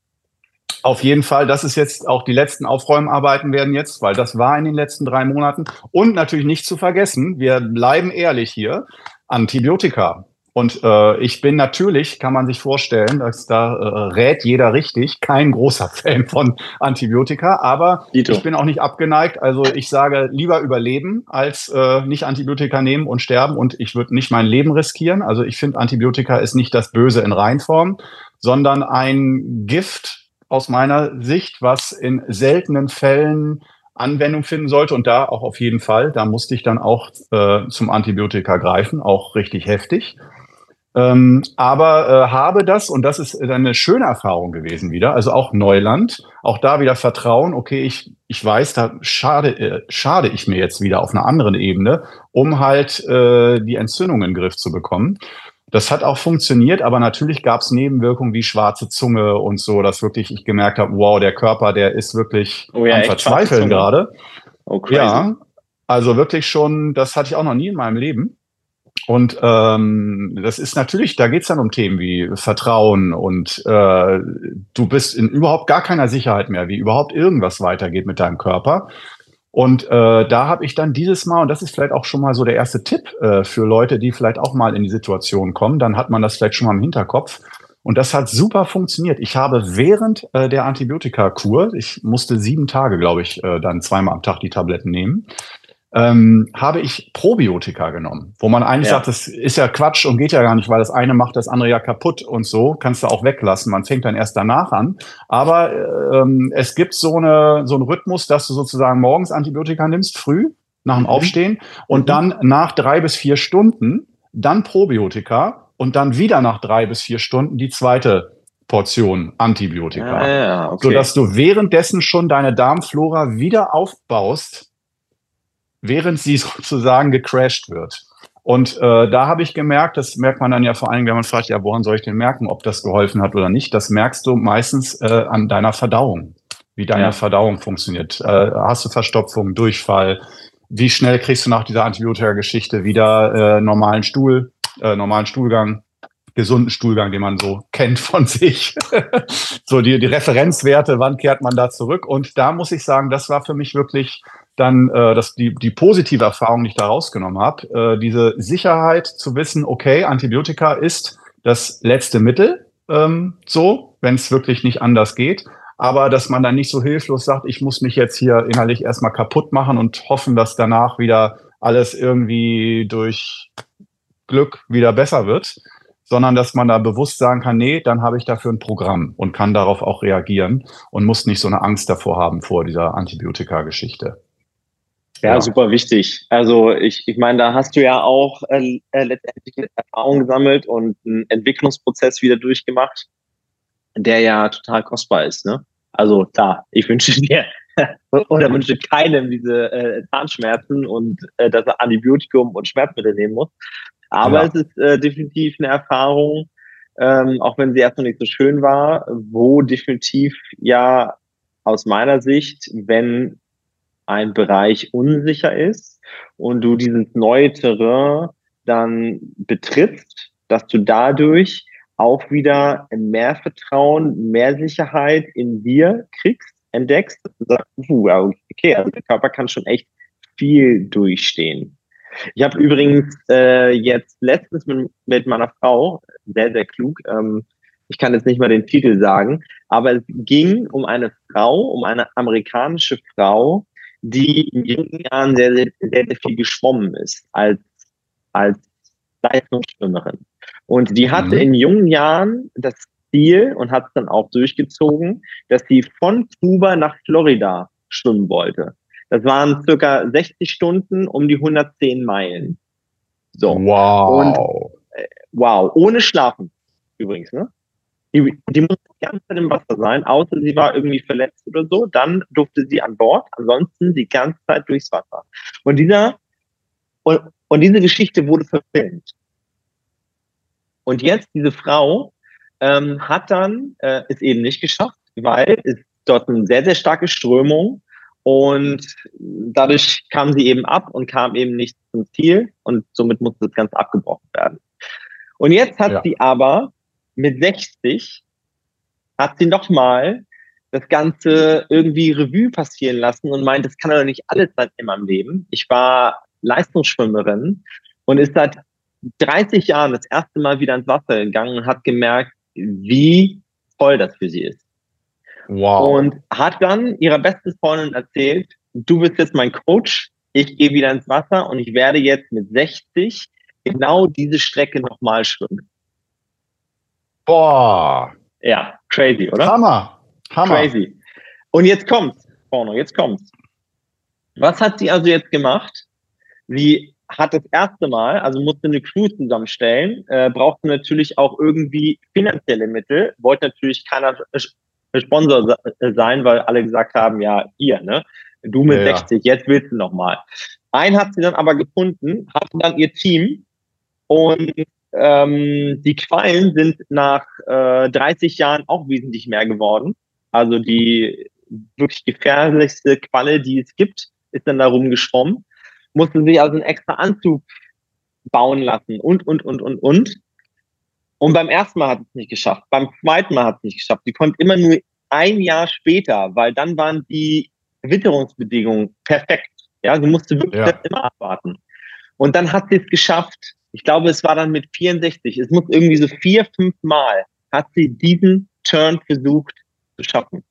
Auf jeden Fall, das ist jetzt auch die letzten Aufräumarbeiten werden jetzt, weil das war in den letzten drei Monaten. Und natürlich nicht zu vergessen, wir bleiben ehrlich hier, Antibiotika. Und äh, ich bin natürlich, kann man sich vorstellen, dass da äh, rät jeder richtig, kein großer *laughs* Fan von Antibiotika, aber Dito. ich bin auch nicht abgeneigt. Also ich sage lieber überleben als äh, nicht Antibiotika nehmen und sterben und ich würde nicht mein Leben riskieren. Also ich finde Antibiotika ist nicht das Böse in Reinform, sondern ein Gift aus meiner Sicht, was in seltenen Fällen Anwendung finden sollte und da auch auf jeden Fall, da musste ich dann auch äh, zum Antibiotika greifen, auch richtig heftig. Ähm, aber äh, habe das, und das ist eine schöne Erfahrung gewesen wieder, also auch Neuland, auch da wieder Vertrauen, okay, ich, ich weiß, da schade, äh, schade ich mir jetzt wieder auf einer anderen Ebene, um halt äh, die Entzündung in den Griff zu bekommen. Das hat auch funktioniert, aber natürlich gab es Nebenwirkungen wie schwarze Zunge und so, dass wirklich ich gemerkt habe, wow, der Körper, der ist wirklich oh ja, am Verzweifeln gerade. Oh, crazy. Ja, also wirklich schon, das hatte ich auch noch nie in meinem Leben. Und ähm, das ist natürlich, da geht's dann um Themen wie Vertrauen und äh, du bist in überhaupt gar keiner Sicherheit mehr, wie überhaupt irgendwas weitergeht mit deinem Körper. Und äh, da habe ich dann dieses Mal, und das ist vielleicht auch schon mal so der erste Tipp äh, für Leute, die vielleicht auch mal in die Situation kommen, dann hat man das vielleicht schon mal im Hinterkopf. Und das hat super funktioniert. Ich habe während äh, der Antibiotika-Kur, ich musste sieben Tage, glaube ich, äh, dann zweimal am Tag die Tabletten nehmen, ähm, habe ich Probiotika genommen, wo man eigentlich ja. sagt, das ist ja Quatsch und geht ja gar nicht, weil das eine macht das andere ja kaputt und so, kannst du auch weglassen. Man fängt dann erst danach an. Aber ähm, es gibt so, eine, so einen Rhythmus, dass du sozusagen morgens Antibiotika nimmst, früh, nach dem mhm. Aufstehen, und mhm. dann nach drei bis vier Stunden, dann Probiotika und dann wieder nach drei bis vier Stunden die zweite Portion Antibiotika. Ah, ja, okay. Sodass du währenddessen schon deine Darmflora wieder aufbaust, während sie *laughs* sozusagen gecrashed wird. Und äh, da habe ich gemerkt, das merkt man dann ja vor allem, wenn man fragt, ja, woran soll ich denn merken, ob das geholfen hat oder nicht? Das merkst du meistens äh, an deiner Verdauung, wie deine ja. Verdauung funktioniert. Äh, hast du Verstopfung, Durchfall? Wie schnell kriegst du nach dieser Antibiotika-Geschichte wieder äh, normalen Stuhl, äh, normalen Stuhlgang? gesunden Stuhlgang, den man so kennt von *laughs* sich. so die, die Referenzwerte, wann kehrt man da zurück? Und da muss ich sagen, das war für mich wirklich dann äh, dass die, die positive Erfahrung, die ich da rausgenommen habe, äh, diese Sicherheit zu wissen, okay, Antibiotika ist das letzte Mittel, ähm, so, wenn es wirklich nicht anders geht. Aber dass man dann nicht so hilflos sagt, ich muss mich jetzt hier innerlich erstmal kaputt machen und hoffen, dass danach wieder alles irgendwie durch Glück wieder besser wird. sondern dass man da bewusst sagen kann, nee, dann habe ich dafür ein Programm und kann darauf auch reagieren und muss nicht so eine Angst davor haben vor dieser Antibiotika-Geschichte. Ja, ja, super wichtig. Also ich, ich meine, da hast du ja auch äh, äh letztendlich Erfahrung gesammelt und einen Entwicklungsprozess wieder durchgemacht, der ja total kostbar ist. Ne? Also klar, ich wünsche *laughs* dir oder wünsche keinem diese äh, Zahnschmerzen und äh, dass er Antibiotikum und Schmerzmittel nehmen muss. Aber ja. es ist äh, definitiv eine Erfahrung, ähm, auch wenn sie erstmal nicht so schön war, wo definitiv ja aus meiner Sicht, wenn ein Bereich unsicher ist und du dieses neue Terrain dann betrittst, dass du dadurch auch wieder mehr Vertrauen, mehr Sicherheit in dir kriegst, entdeckst, sagst, okay, also der Körper kann schon echt viel durchstehen. Ich habe übrigens äh, jetzt letztens mit, mit, meiner Frau, sehr, sehr klug, ähm, ich kann jetzt nicht mal den Titel sagen, aber es ging um eine Frau, um eine amerikanische Frau, die in jungen Jahren sehr, sehr, sehr, sehr viel geschwommen ist als, als Leistungsschwimmerin. Und die hatte mhm. in jungen Jahren das Ziel und hat es dann auch durchgezogen, dass sie von Kuba nach Florida schwimmen wollte. Das waren circa 60 Stunden um die 110 Meilen. So. Wow. Und, äh, wow. Ohne Schlafen übrigens, ne? Die, die musste ganze Zeit im Wasser sein, außer sie war irgendwie verletzt oder so. Dann durfte sie an Bord, ansonsten die ganze Zeit durchs Wasser. Und dieser, und, und diese Geschichte wurde verfilmt. Und jetzt diese Frau ähm, hat dann äh, es eben nicht geschafft, weil es dort eine sehr, sehr starke Strömung und dadurch kam sie eben ab und kam eben nicht zum Ziel und somit musste das Ganze abgebrochen werden. Und jetzt hat ja. sie aber mit 60 hat sie nochmal das Ganze irgendwie Revue passieren lassen und meint, das kann doch nicht alles sein in meinem Leben. Ich war Leistungsschwimmerin und ist seit 30 Jahren das erste Mal wieder ins Wasser gegangen und hat gemerkt, wie toll das für sie ist. Wow. Und hat dann ihrer besten Freundin erzählt, du bist jetzt mein Coach, ich gehe wieder ins Wasser und ich werde jetzt mit 60 genau diese Strecke nochmal schwimmen. Boah. Ja, crazy, oder? Hammer. Hammer. Crazy. Und jetzt kommt's, Porno, jetzt kommt's. Was hat sie also jetzt gemacht? Sie hat das erste Mal, also musste eine Crew zusammenstellen, äh, brauchte natürlich auch irgendwie finanzielle Mittel, wollte natürlich keiner Sponsor sein, weil alle gesagt haben, ja, hier, ne? Du mit ja, 60, jetzt willst du nochmal. Einen hat sie dann aber gefunden, hatte dann ihr Team und ähm, die Quallen sind nach äh, 30 Jahren auch wesentlich mehr geworden. Also die wirklich gefährlichste Qualle, die es gibt, ist dann da rumgeschwommen. Musste sich also einen extra Anzug bauen lassen und, und, und, und, und. Und beim ersten Mal hat es nicht geschafft. Beim zweiten Mal hat es nicht geschafft. Sie konnte immer nur ein Jahr später, weil dann waren die Witterungsbedingungen perfekt. Ja, sie musste wirklich ja. immer abwarten. Und dann hat sie es geschafft. Ich glaube, es war dann mit 64. Es muss irgendwie so vier, fünf Mal hat sie diesen Turn versucht zu schaffen.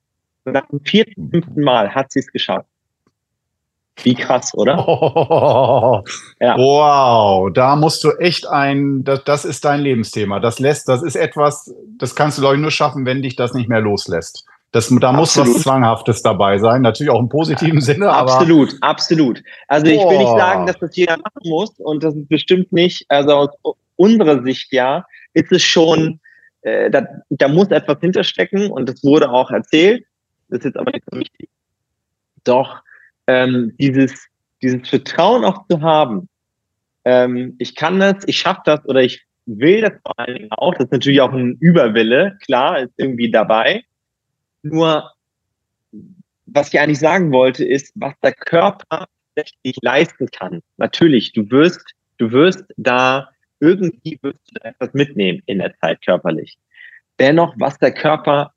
Und nach dem vierten, fünften Mal hat sie es geschafft. Wie krass, oder? Oh, *laughs* ja. Wow, da musst du echt ein, das, das ist dein Lebensthema. Das lässt, das ist etwas, das kannst du, glaube ich, nur schaffen, wenn dich das nicht mehr loslässt. Das, da muss absolut. was Zwanghaftes dabei sein, natürlich auch im positiven Sinne. Aber absolut, absolut. Also ich will nicht sagen, dass das jeder machen muss und das ist bestimmt nicht, also aus unserer Sicht ja, ist es schon, äh, da, da muss etwas hinterstecken und das wurde auch erzählt. Das ist jetzt aber nicht so wichtig. Doch ähm, dieses, dieses Vertrauen auch zu haben, ähm, ich kann das, ich schaffe das oder ich will das vor allen Dingen auch, das ist natürlich auch ein Überwille, klar, ist irgendwie dabei. Nur, was ich eigentlich sagen wollte, ist, was der Körper tatsächlich leisten kann. Natürlich, du wirst, du wirst da irgendwie wirst du etwas mitnehmen in der Zeit körperlich. Dennoch, was der Körper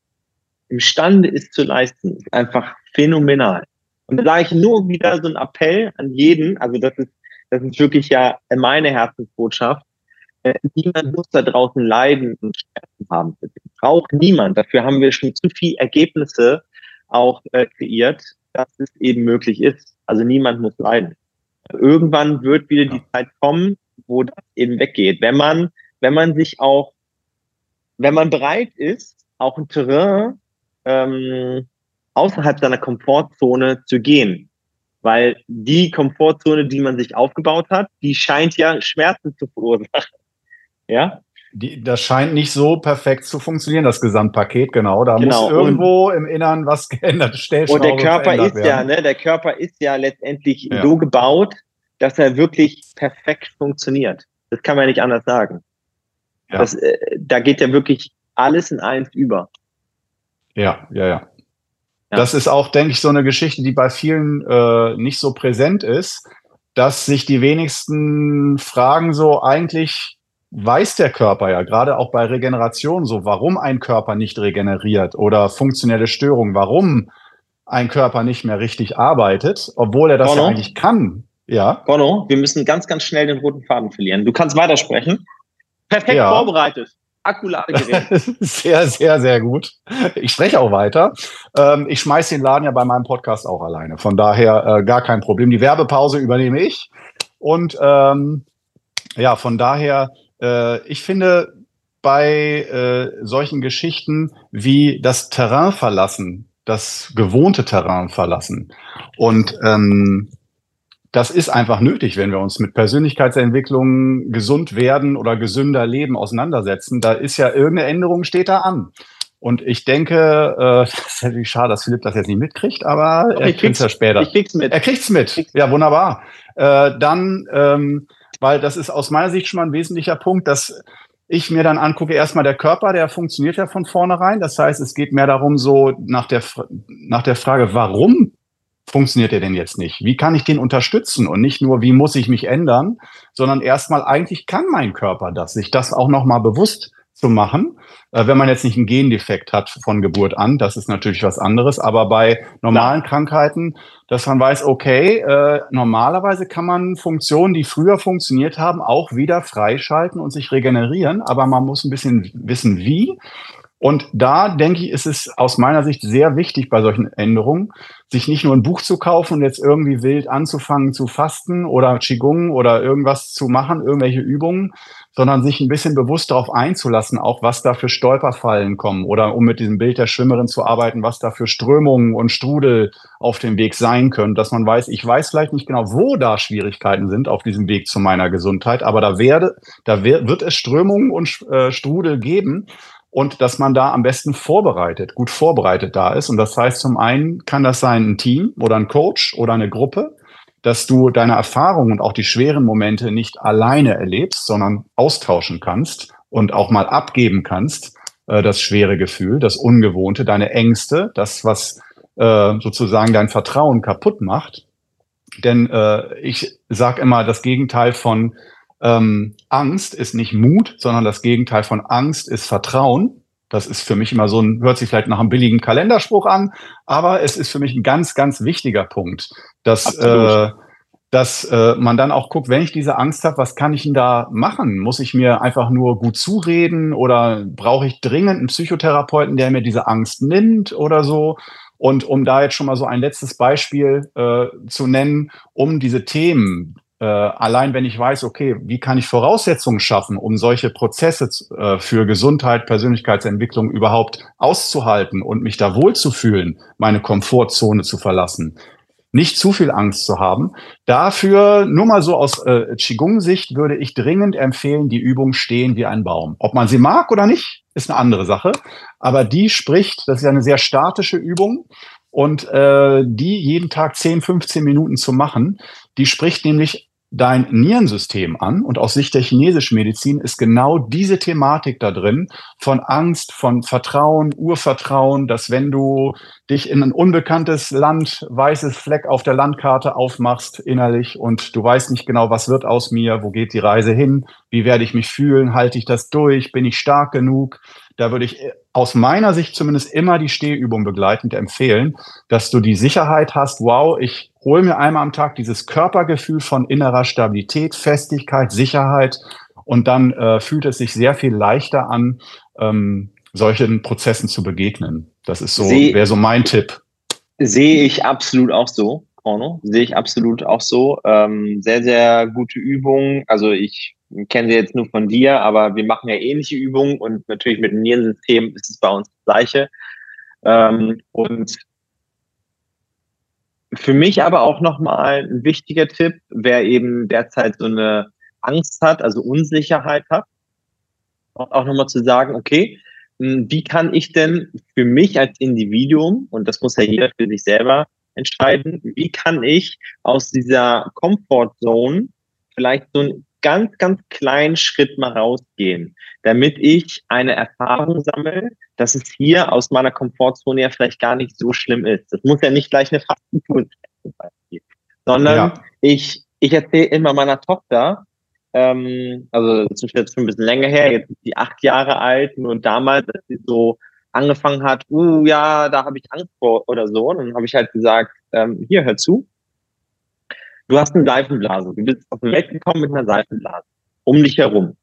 imstande ist zu leisten, ist einfach phänomenal. Und da sage ich nur wieder so ein Appell an jeden, also das ist, das ist wirklich ja meine Herzensbotschaft. Äh, niemand muss da draußen leiden und Schmerzen haben. Braucht niemand. Dafür haben wir schon zu viele Ergebnisse auch äh, kreiert, dass es eben möglich ist. Also niemand muss leiden. Irgendwann wird wieder die Zeit kommen, wo das eben weggeht. Wenn man, wenn man sich auch wenn man bereit ist, auch ein Terrain ähm, außerhalb seiner Komfortzone zu gehen. Weil die Komfortzone, die man sich aufgebaut hat, die scheint ja Schmerzen zu verursachen. Ja? Die, das scheint nicht so perfekt zu funktionieren, das Gesamtpaket, genau. Da genau. muss irgendwo und, im Innern was *laughs* geändert werden. Und der Körper ist werden. ja, ne, der Körper ist ja letztendlich ja. so gebaut, dass er wirklich perfekt funktioniert. Das kann man nicht anders sagen. Ja. Das, äh, da geht ja wirklich alles in eins über. Ja, ja, ja. Das ist auch, denke ich, so eine Geschichte, die bei vielen äh, nicht so präsent ist, dass sich die wenigsten fragen so eigentlich, weiß der Körper ja, gerade auch bei Regeneration so, warum ein Körper nicht regeneriert oder funktionelle Störungen, warum ein Körper nicht mehr richtig arbeitet, obwohl er das Bono, ja eigentlich kann. Ja. Bono, wir müssen ganz, ganz schnell den roten Faden verlieren. Du kannst weitersprechen. Perfekt ja. vorbereitet. Akkuladegerät. *laughs* sehr, sehr, sehr gut. Ich spreche auch weiter. Ähm, ich schmeiße den Laden ja bei meinem Podcast auch alleine. Von daher äh, gar kein Problem. Die Werbepause übernehme ich. Und ähm, ja, von daher, äh, ich finde, bei äh, solchen Geschichten wie das Terrain verlassen, das gewohnte Terrain verlassen und ähm, das ist einfach nötig, wenn wir uns mit Persönlichkeitsentwicklung, gesund werden oder gesünder leben auseinandersetzen. Da ist ja irgendeine Änderung steht da an. Und ich denke, äh, *laughs* das ist natürlich schade, dass Philipp das jetzt nicht mitkriegt, aber Doch, er kriegt es ja später. Ich krieg's mit. Er kriegt's mit. Ja, wunderbar. Äh, dann, ähm, weil das ist aus meiner Sicht schon mal ein wesentlicher Punkt, dass ich mir dann angucke, erstmal der Körper, der funktioniert ja von vornherein. Das heißt, es geht mehr darum, so nach der, nach der Frage, warum funktioniert der denn jetzt nicht? Wie kann ich den unterstützen? Und nicht nur, wie muss ich mich ändern, sondern erstmal eigentlich kann mein Körper das, sich das auch nochmal bewusst zu machen. Äh, wenn man jetzt nicht einen Gendefekt hat von Geburt an, das ist natürlich was anderes. Aber bei normalen. Krankheiten, dass man weiß, okay, äh, normalerweise kann man Funktionen, die früher funktioniert haben, auch wieder freischalten und sich regenerieren. Aber man muss ein bisschen wissen, wie. Und da denke ich, ist es aus meiner Sicht sehr wichtig bei solchen Änderungen, sich nicht nur ein Buch zu kaufen und jetzt irgendwie wild anzufangen zu fasten oder Qigong oder irgendwas zu machen, irgendwelche Übungen, sondern sich ein bisschen bewusst darauf einzulassen, auch was da für Stolperfallen kommen oder um mit diesem Bild der Schwimmerin zu arbeiten, was da für Strömungen und Strudel auf dem Weg sein können, dass man weiß, ich weiß vielleicht nicht genau, wo da Schwierigkeiten sind auf diesem Weg zu meiner Gesundheit, aber da werde, da wird es Strömungen und äh, Strudel geben und dass man da am besten vorbereitet, gut vorbereitet da ist. Und das heißt, zum einen kann das sein ein Team oder ein Coach oder eine Gruppe, dass du deine Erfahrungen und auch die schweren Momente nicht alleine erlebst, sondern austauschen kannst und auch mal abgeben kannst, äh, das schwere Gefühl, das Ungewohnte, deine Ängste, das, was äh, sozusagen dein Vertrauen kaputt macht. Denn äh, ich sage immer, das Gegenteil von ähm, Angst ist nicht Mut, sondern das Gegenteil von Angst ist Vertrauen. Das ist für mich immer so ein, hört sich vielleicht nach einem billigen Kalenderspruch an, aber es ist für mich ein ganz, ganz wichtiger Punkt, dass, äh, dass äh, man dann auch guckt, wenn ich diese Angst habe, was kann ich denn da machen? Muss ich mir einfach nur gut zureden oder brauche ich dringend einen Psychotherapeuten, der mir diese Angst nimmt oder so? Und um da jetzt schon mal so ein letztes Beispiel äh, zu nennen, um diese Themen, äh, allein wenn ich weiß, okay, wie kann ich Voraussetzungen schaffen, um solche Prozesse äh, für Gesundheit, Persönlichkeitsentwicklung überhaupt auszuhalten und mich da wohlzufühlen, meine Komfortzone zu verlassen, nicht zu viel Angst zu haben. Dafür, nur mal so aus äh, Qigong-Sicht, würde ich dringend empfehlen, die Übung stehen wie ein Baum. Ob man sie mag oder nicht, ist eine andere Sache. Aber die spricht, das ist ja eine sehr statische Übung und äh, die jeden Tag 10, 15 Minuten zu machen, die spricht nämlich dein Nierensystem an. Und aus Sicht der chinesischen Medizin ist genau diese Thematik da drin von Angst, von Vertrauen, Urvertrauen, dass wenn du dich in ein unbekanntes Land, weißes Fleck auf der Landkarte aufmachst innerlich und du weißt nicht genau, was wird aus mir, wo geht die Reise hin, wie werde ich mich fühlen, halte ich das durch, bin ich stark genug, da würde ich aus meiner Sicht zumindest immer die Stehübung begleitend empfehlen, dass du die Sicherheit hast, wow, ich hole mir einmal am Tag dieses Körpergefühl von innerer Stabilität, Festigkeit, Sicherheit und dann äh, fühlt es sich sehr viel leichter an, ähm, solchen Prozessen zu begegnen. Das ist so, wäre so mein Tipp. Sehe ich absolut auch so, Porno. Sehe ich absolut auch so. Ähm, sehr, sehr gute Übung. Also ich kennen sie jetzt nur von dir, aber wir machen ja ähnliche Übungen und natürlich mit dem Nierensystem ist es bei uns das Gleiche. Ähm, und für mich aber auch nochmal ein wichtiger Tipp, wer eben derzeit so eine Angst hat, also Unsicherheit hat, auch nochmal zu sagen, okay, hm, wie kann ich denn für mich als Individuum, und das muss ja jeder für sich selber entscheiden, wie kann ich aus dieser Comfort Zone vielleicht so einen ganz, ganz kleinen Schritt mal rausgehen, damit ich eine Erfahrung sammle, dass es hier aus meiner Komfortzone ja vielleicht gar nicht so schlimm ist. Das muss ja nicht gleich eine Fastentour sein, sondern ja. ich, ich erzähle immer meiner Tochter, ähm, also das ist jetzt schon ein bisschen länger her, jetzt ist sie acht Jahre alt, nur damals, als sie so angefangen hat, uh, ja, da habe ich Angst vor oder so, und dann habe ich halt gesagt, ähm, hier, hör zu, du hast eine Seifenblase, du bist auf die Welt gekommen mit einer Seifenblase, um dich herum.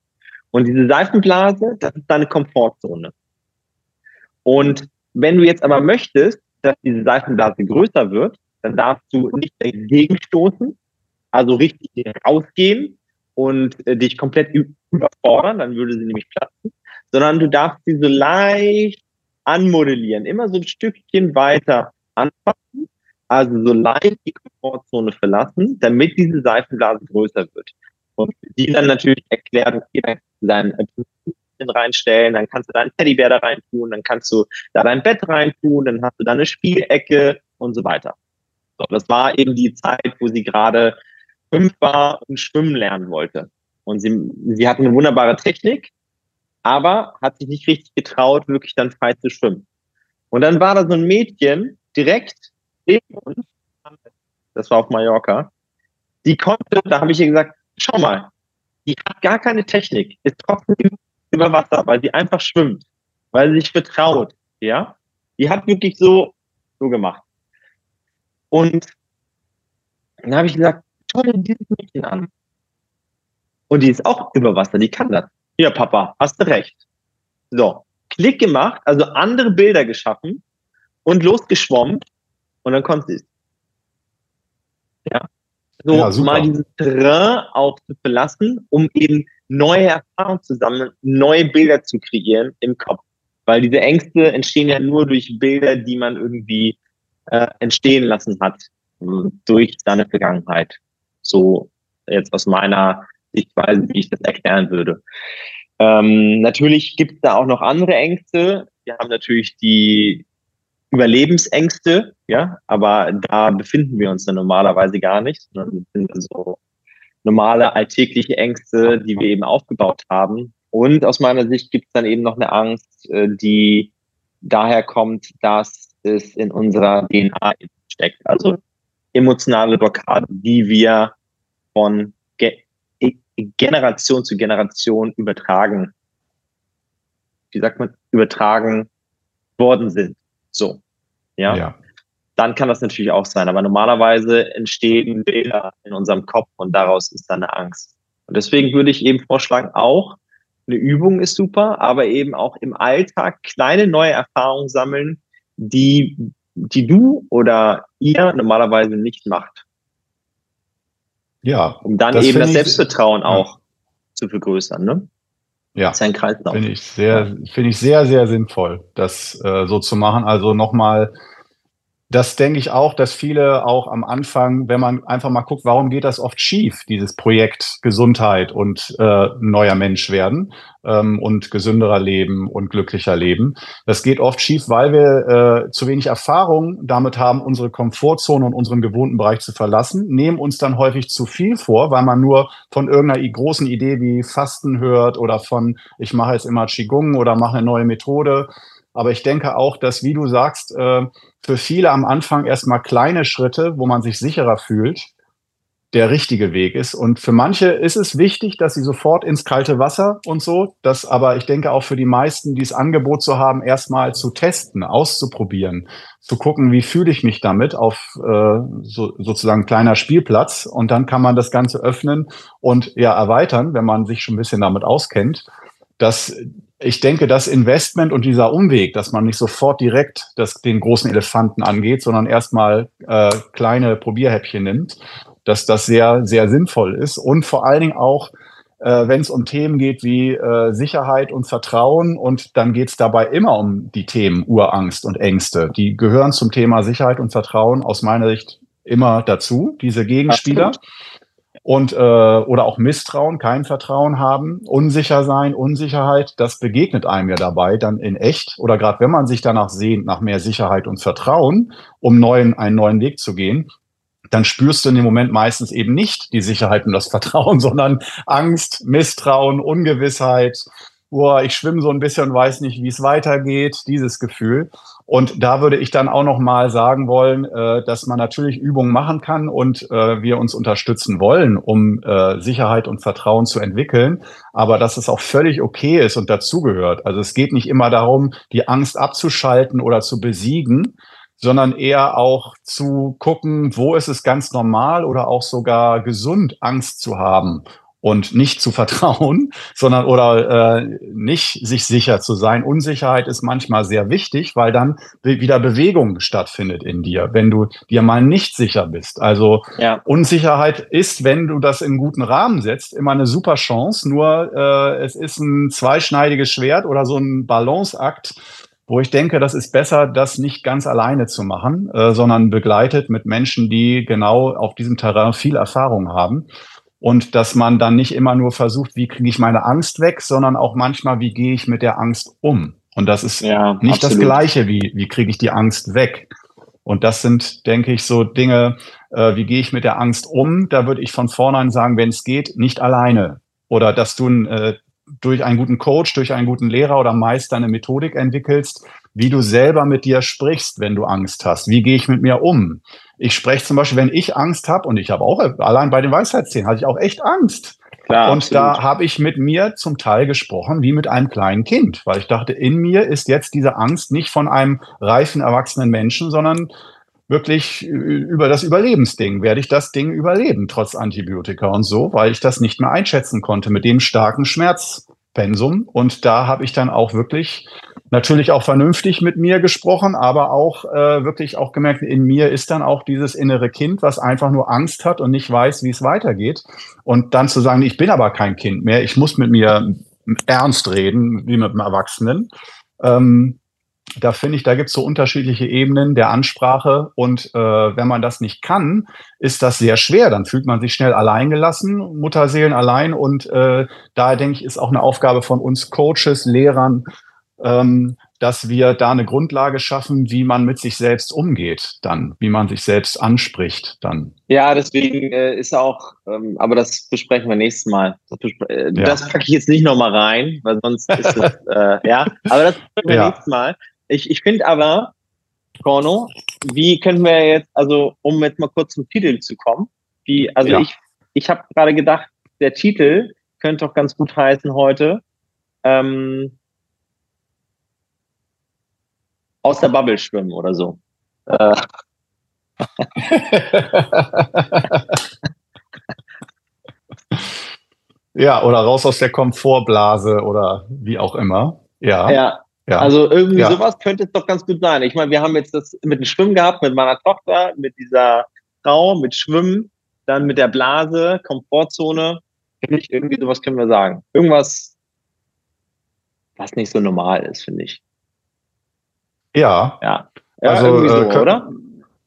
Und diese Seifenblase, das ist deine Komfortzone. Und wenn du jetzt aber möchtest, dass diese Seifenblase größer wird, dann darfst du nicht dagegen stoßen, also richtig rausgehen und äh, dich komplett überfordern, dann würde sie nämlich platzen, sondern du darfst sie so leicht anmodellieren, immer so ein Stückchen weiter anfassen, also so leicht die Komfortzone verlassen, damit diese Seifenblase größer wird. Und die dann natürlich erklären, okay, dann kannst du dein reinstellen, dann kannst du deinen Teddybär da rein tun, dann kannst du da dein Bett rein tun, dann hast du da eine Spielecke und so weiter. So, das war eben die Zeit, wo sie gerade fünf war und schwimmen lernen wollte. Und sie, sie hat eine wunderbare Technik, aber hat sich nicht richtig getraut, wirklich dann frei zu schwimmen. Und dann war da so ein Mädchen direkt uns, das war auf Mallorca, die konnte, da habe ich ihr gesagt, schau mal, die hat gar keine Technik, ist trotzdem über Wasser, weil sie einfach schwimmt, weil sie sich vertraut, ja. Die hat wirklich so, so gemacht. Und dann habe ich gesagt, schau dir dieses Mädchen an. Und die ist auch über Wasser, die kann das. Ja, Papa, hast du recht. So, Klick gemacht, also andere Bilder geschaffen und losgeschwommen und dann konnte sie es. Ja. So ja, mal dieses Terrain auch zu verlassen, um eben neue Erfahrungen zu sammeln, neue Bilder zu kreieren im Kopf. Weil diese Ängste entstehen ja nur durch Bilder, die man irgendwie äh, entstehen lassen hat durch seine Vergangenheit. So jetzt aus meiner Sichtweise, wie ich das erklären würde. Ähm, natürlich gibt es da auch noch andere Ängste. Wir haben natürlich die Überlebensängste, ja, aber da befinden wir uns dann normalerweise gar nicht. Das sind so normale alltägliche Ängste, die wir eben aufgebaut haben. Und aus meiner Sicht gibt es dann eben noch eine Angst, äh, die daher kommt, dass es in unserer DNA steckt. Also emotionale Blockade, die wir von Ge Generation zu Generation übertragen, wie sagt man, übertragen worden sind. So. Ja. ja. Dann kann das natürlich auch sein. Aber normalerweise entstehen Bilder in unserem Kopf und daraus ist dann eine Angst. Und deswegen würde ich eben vorschlagen, auch eine Übung ist super, aber eben auch im Alltag kleine neue Erfahrungen sammeln, die, die du oder ihr normalerweise nicht macht. Ja. Um dann das eben das Selbstvertrauen auch ja. zu vergrößern, ne? Ja. Das ist ein Kreislauf. Finde ich sehr, finde ich sehr, sehr sinnvoll, das äh, so zu machen. Also nochmal das denke ich auch, dass viele auch am Anfang, wenn man einfach mal guckt, warum geht das oft schief, dieses Projekt Gesundheit und äh, neuer Mensch werden ähm, und gesünderer leben und glücklicher leben. Das geht oft schief, weil wir äh, zu wenig Erfahrung damit haben, unsere Komfortzone und unseren gewohnten Bereich zu verlassen, nehmen uns dann häufig zu viel vor, weil man nur von irgendeiner großen Idee wie Fasten hört oder von, ich mache jetzt immer Qigong oder mache eine neue Methode. Aber ich denke auch, dass, wie du sagst, äh, für viele am Anfang erstmal kleine Schritte, wo man sich sicherer fühlt, der richtige Weg ist. Und für manche ist es wichtig, dass sie sofort ins kalte Wasser und so. Das aber, ich denke auch für die meisten, dieses Angebot zu haben, erstmal zu testen, auszuprobieren, zu gucken, wie fühle ich mich damit auf äh, so, sozusagen kleiner Spielplatz. Und dann kann man das Ganze öffnen und ja erweitern, wenn man sich schon ein bisschen damit auskennt. Dass ich denke, das Investment und dieser Umweg, dass man nicht sofort direkt das, den großen Elefanten angeht, sondern erstmal äh, kleine Probierhäppchen nimmt, dass das sehr, sehr sinnvoll ist und vor allen Dingen auch äh, wenn es um Themen geht wie äh, Sicherheit und Vertrauen. Und dann geht es dabei immer um die Themen Urangst und Ängste. Die gehören zum Thema Sicherheit und Vertrauen aus meiner Sicht immer dazu, diese Gegenspieler. Absolut und äh, oder auch Misstrauen, kein Vertrauen haben, unsicher sein, Unsicherheit, das begegnet einem ja dabei dann in echt oder gerade wenn man sich danach sehnt nach mehr Sicherheit und Vertrauen, um neuen einen neuen Weg zu gehen, dann spürst du in dem Moment meistens eben nicht die Sicherheit und das *laughs* Vertrauen, sondern Angst, Misstrauen, Ungewissheit, boah, ich schwimme so ein bisschen und weiß nicht, wie es weitergeht, dieses Gefühl. Und da würde ich dann auch noch mal sagen wollen, äh, dass man natürlich Übungen machen kann und äh, wir uns unterstützen wollen, um äh, Sicherheit und Vertrauen zu entwickeln, aber dass es auch völlig okay ist und dazugehört. Also es geht nicht immer darum, die Angst abzuschalten oder zu besiegen, sondern eher auch zu gucken, wo ist es ganz normal oder auch sogar gesund, Angst zu haben und nicht zu vertrauen, *laughs* sondern oder äh, nicht sich sicher zu sein. Unsicherheit ist manchmal sehr wichtig, weil dann wieder Bewegung stattfindet in dir, wenn du dir mal nicht sicher bist. Also ja. Unsicherheit ist, wenn du das in guten Rahmen setzt, immer eine super Chance. Nur äh, es ist ein zweischneidiges Schwert oder so ein Balanceakt, wo ich denke, das ist besser, das nicht ganz alleine zu machen, äh, sondern begleitet mit Menschen, die genau auf diesem Terrain viel Erfahrung haben und dass man dann nicht immer nur versucht, wie kriege ich meine Angst weg, sondern auch manchmal, wie gehe ich mit der Angst um. Und das ist ja, nicht absolut. das Gleiche, wie, wie kriege ich die Angst weg. Und das sind, denke ich, so Dinge, äh, wie gehe ich mit der Angst um? Da würde ich von vornherein sagen, wenn es geht, nicht alleine. Oder dass du äh, durch einen guten Coach, durch einen guten Lehrer oder Meister eine Methodik entwickelst, wie du selber mit dir sprichst, wenn du Angst hast. Wie gehe ich mit mir um? Ich spreche zum Beispiel, wenn ich Angst habe, und ich habe auch, allein bei den Weisheitszähnen hatte ich auch echt Angst. Klar, und absolut. da habe ich mit mir zum Teil gesprochen wie mit einem kleinen Kind, weil ich dachte, in mir ist jetzt diese Angst nicht von einem reifen, erwachsenen Menschen, sondern wirklich über das Überlebensding. Werde ich das Ding überleben, trotz Antibiotika und so, weil ich das nicht mehr einschätzen konnte mit dem starken Schmerzpensum. Und da habe ich dann auch wirklich natürlich auch vernünftig mit mir gesprochen, aber auch äh, wirklich auch gemerkt, in mir ist dann auch dieses innere Kind, was einfach nur Angst hat und nicht weiß, wie es weitergeht. Und dann zu sagen, ich bin aber kein Kind mehr, ich muss mit mir ernst reden, wie mit einem Erwachsenen. Ähm, da finde ich, da gibt es so unterschiedliche Ebenen der Ansprache und äh, wenn man das nicht kann, ist das sehr schwer. Dann fühlt man sich schnell alleingelassen, Mutterseelen allein und äh, daher denke ich, ist auch eine Aufgabe von uns Coaches, Lehrern, ähm, dass wir da eine Grundlage schaffen, wie man mit sich selbst umgeht, dann, wie man sich selbst anspricht, dann. Ja, deswegen äh, ist auch, ähm, aber das besprechen wir nächstes Mal. Das, äh, ja. das packe ich jetzt nicht nochmal rein, weil sonst ist es, *laughs* äh, ja, aber das besprechen wir ja. nächstes Mal. Ich, ich finde aber, Corno, wie können wir jetzt, also um jetzt mal kurz zum Titel zu kommen, wie, also ja. ich, ich habe gerade gedacht, der Titel könnte doch ganz gut heißen heute. Ähm, aus der Bubble schwimmen oder so. Äh. *laughs* ja, oder raus aus der Komfortblase oder wie auch immer. Ja. Ja. ja. Also irgendwie ja. sowas könnte es doch ganz gut sein. Ich meine, wir haben jetzt das mit dem Schwimmen gehabt, mit meiner Tochter, mit dieser Frau, mit Schwimmen, dann mit der Blase, Komfortzone. Irgendwie sowas können wir sagen. Irgendwas, was nicht so normal ist, finde ich. Ja. Ja. ja also, so, äh, oder?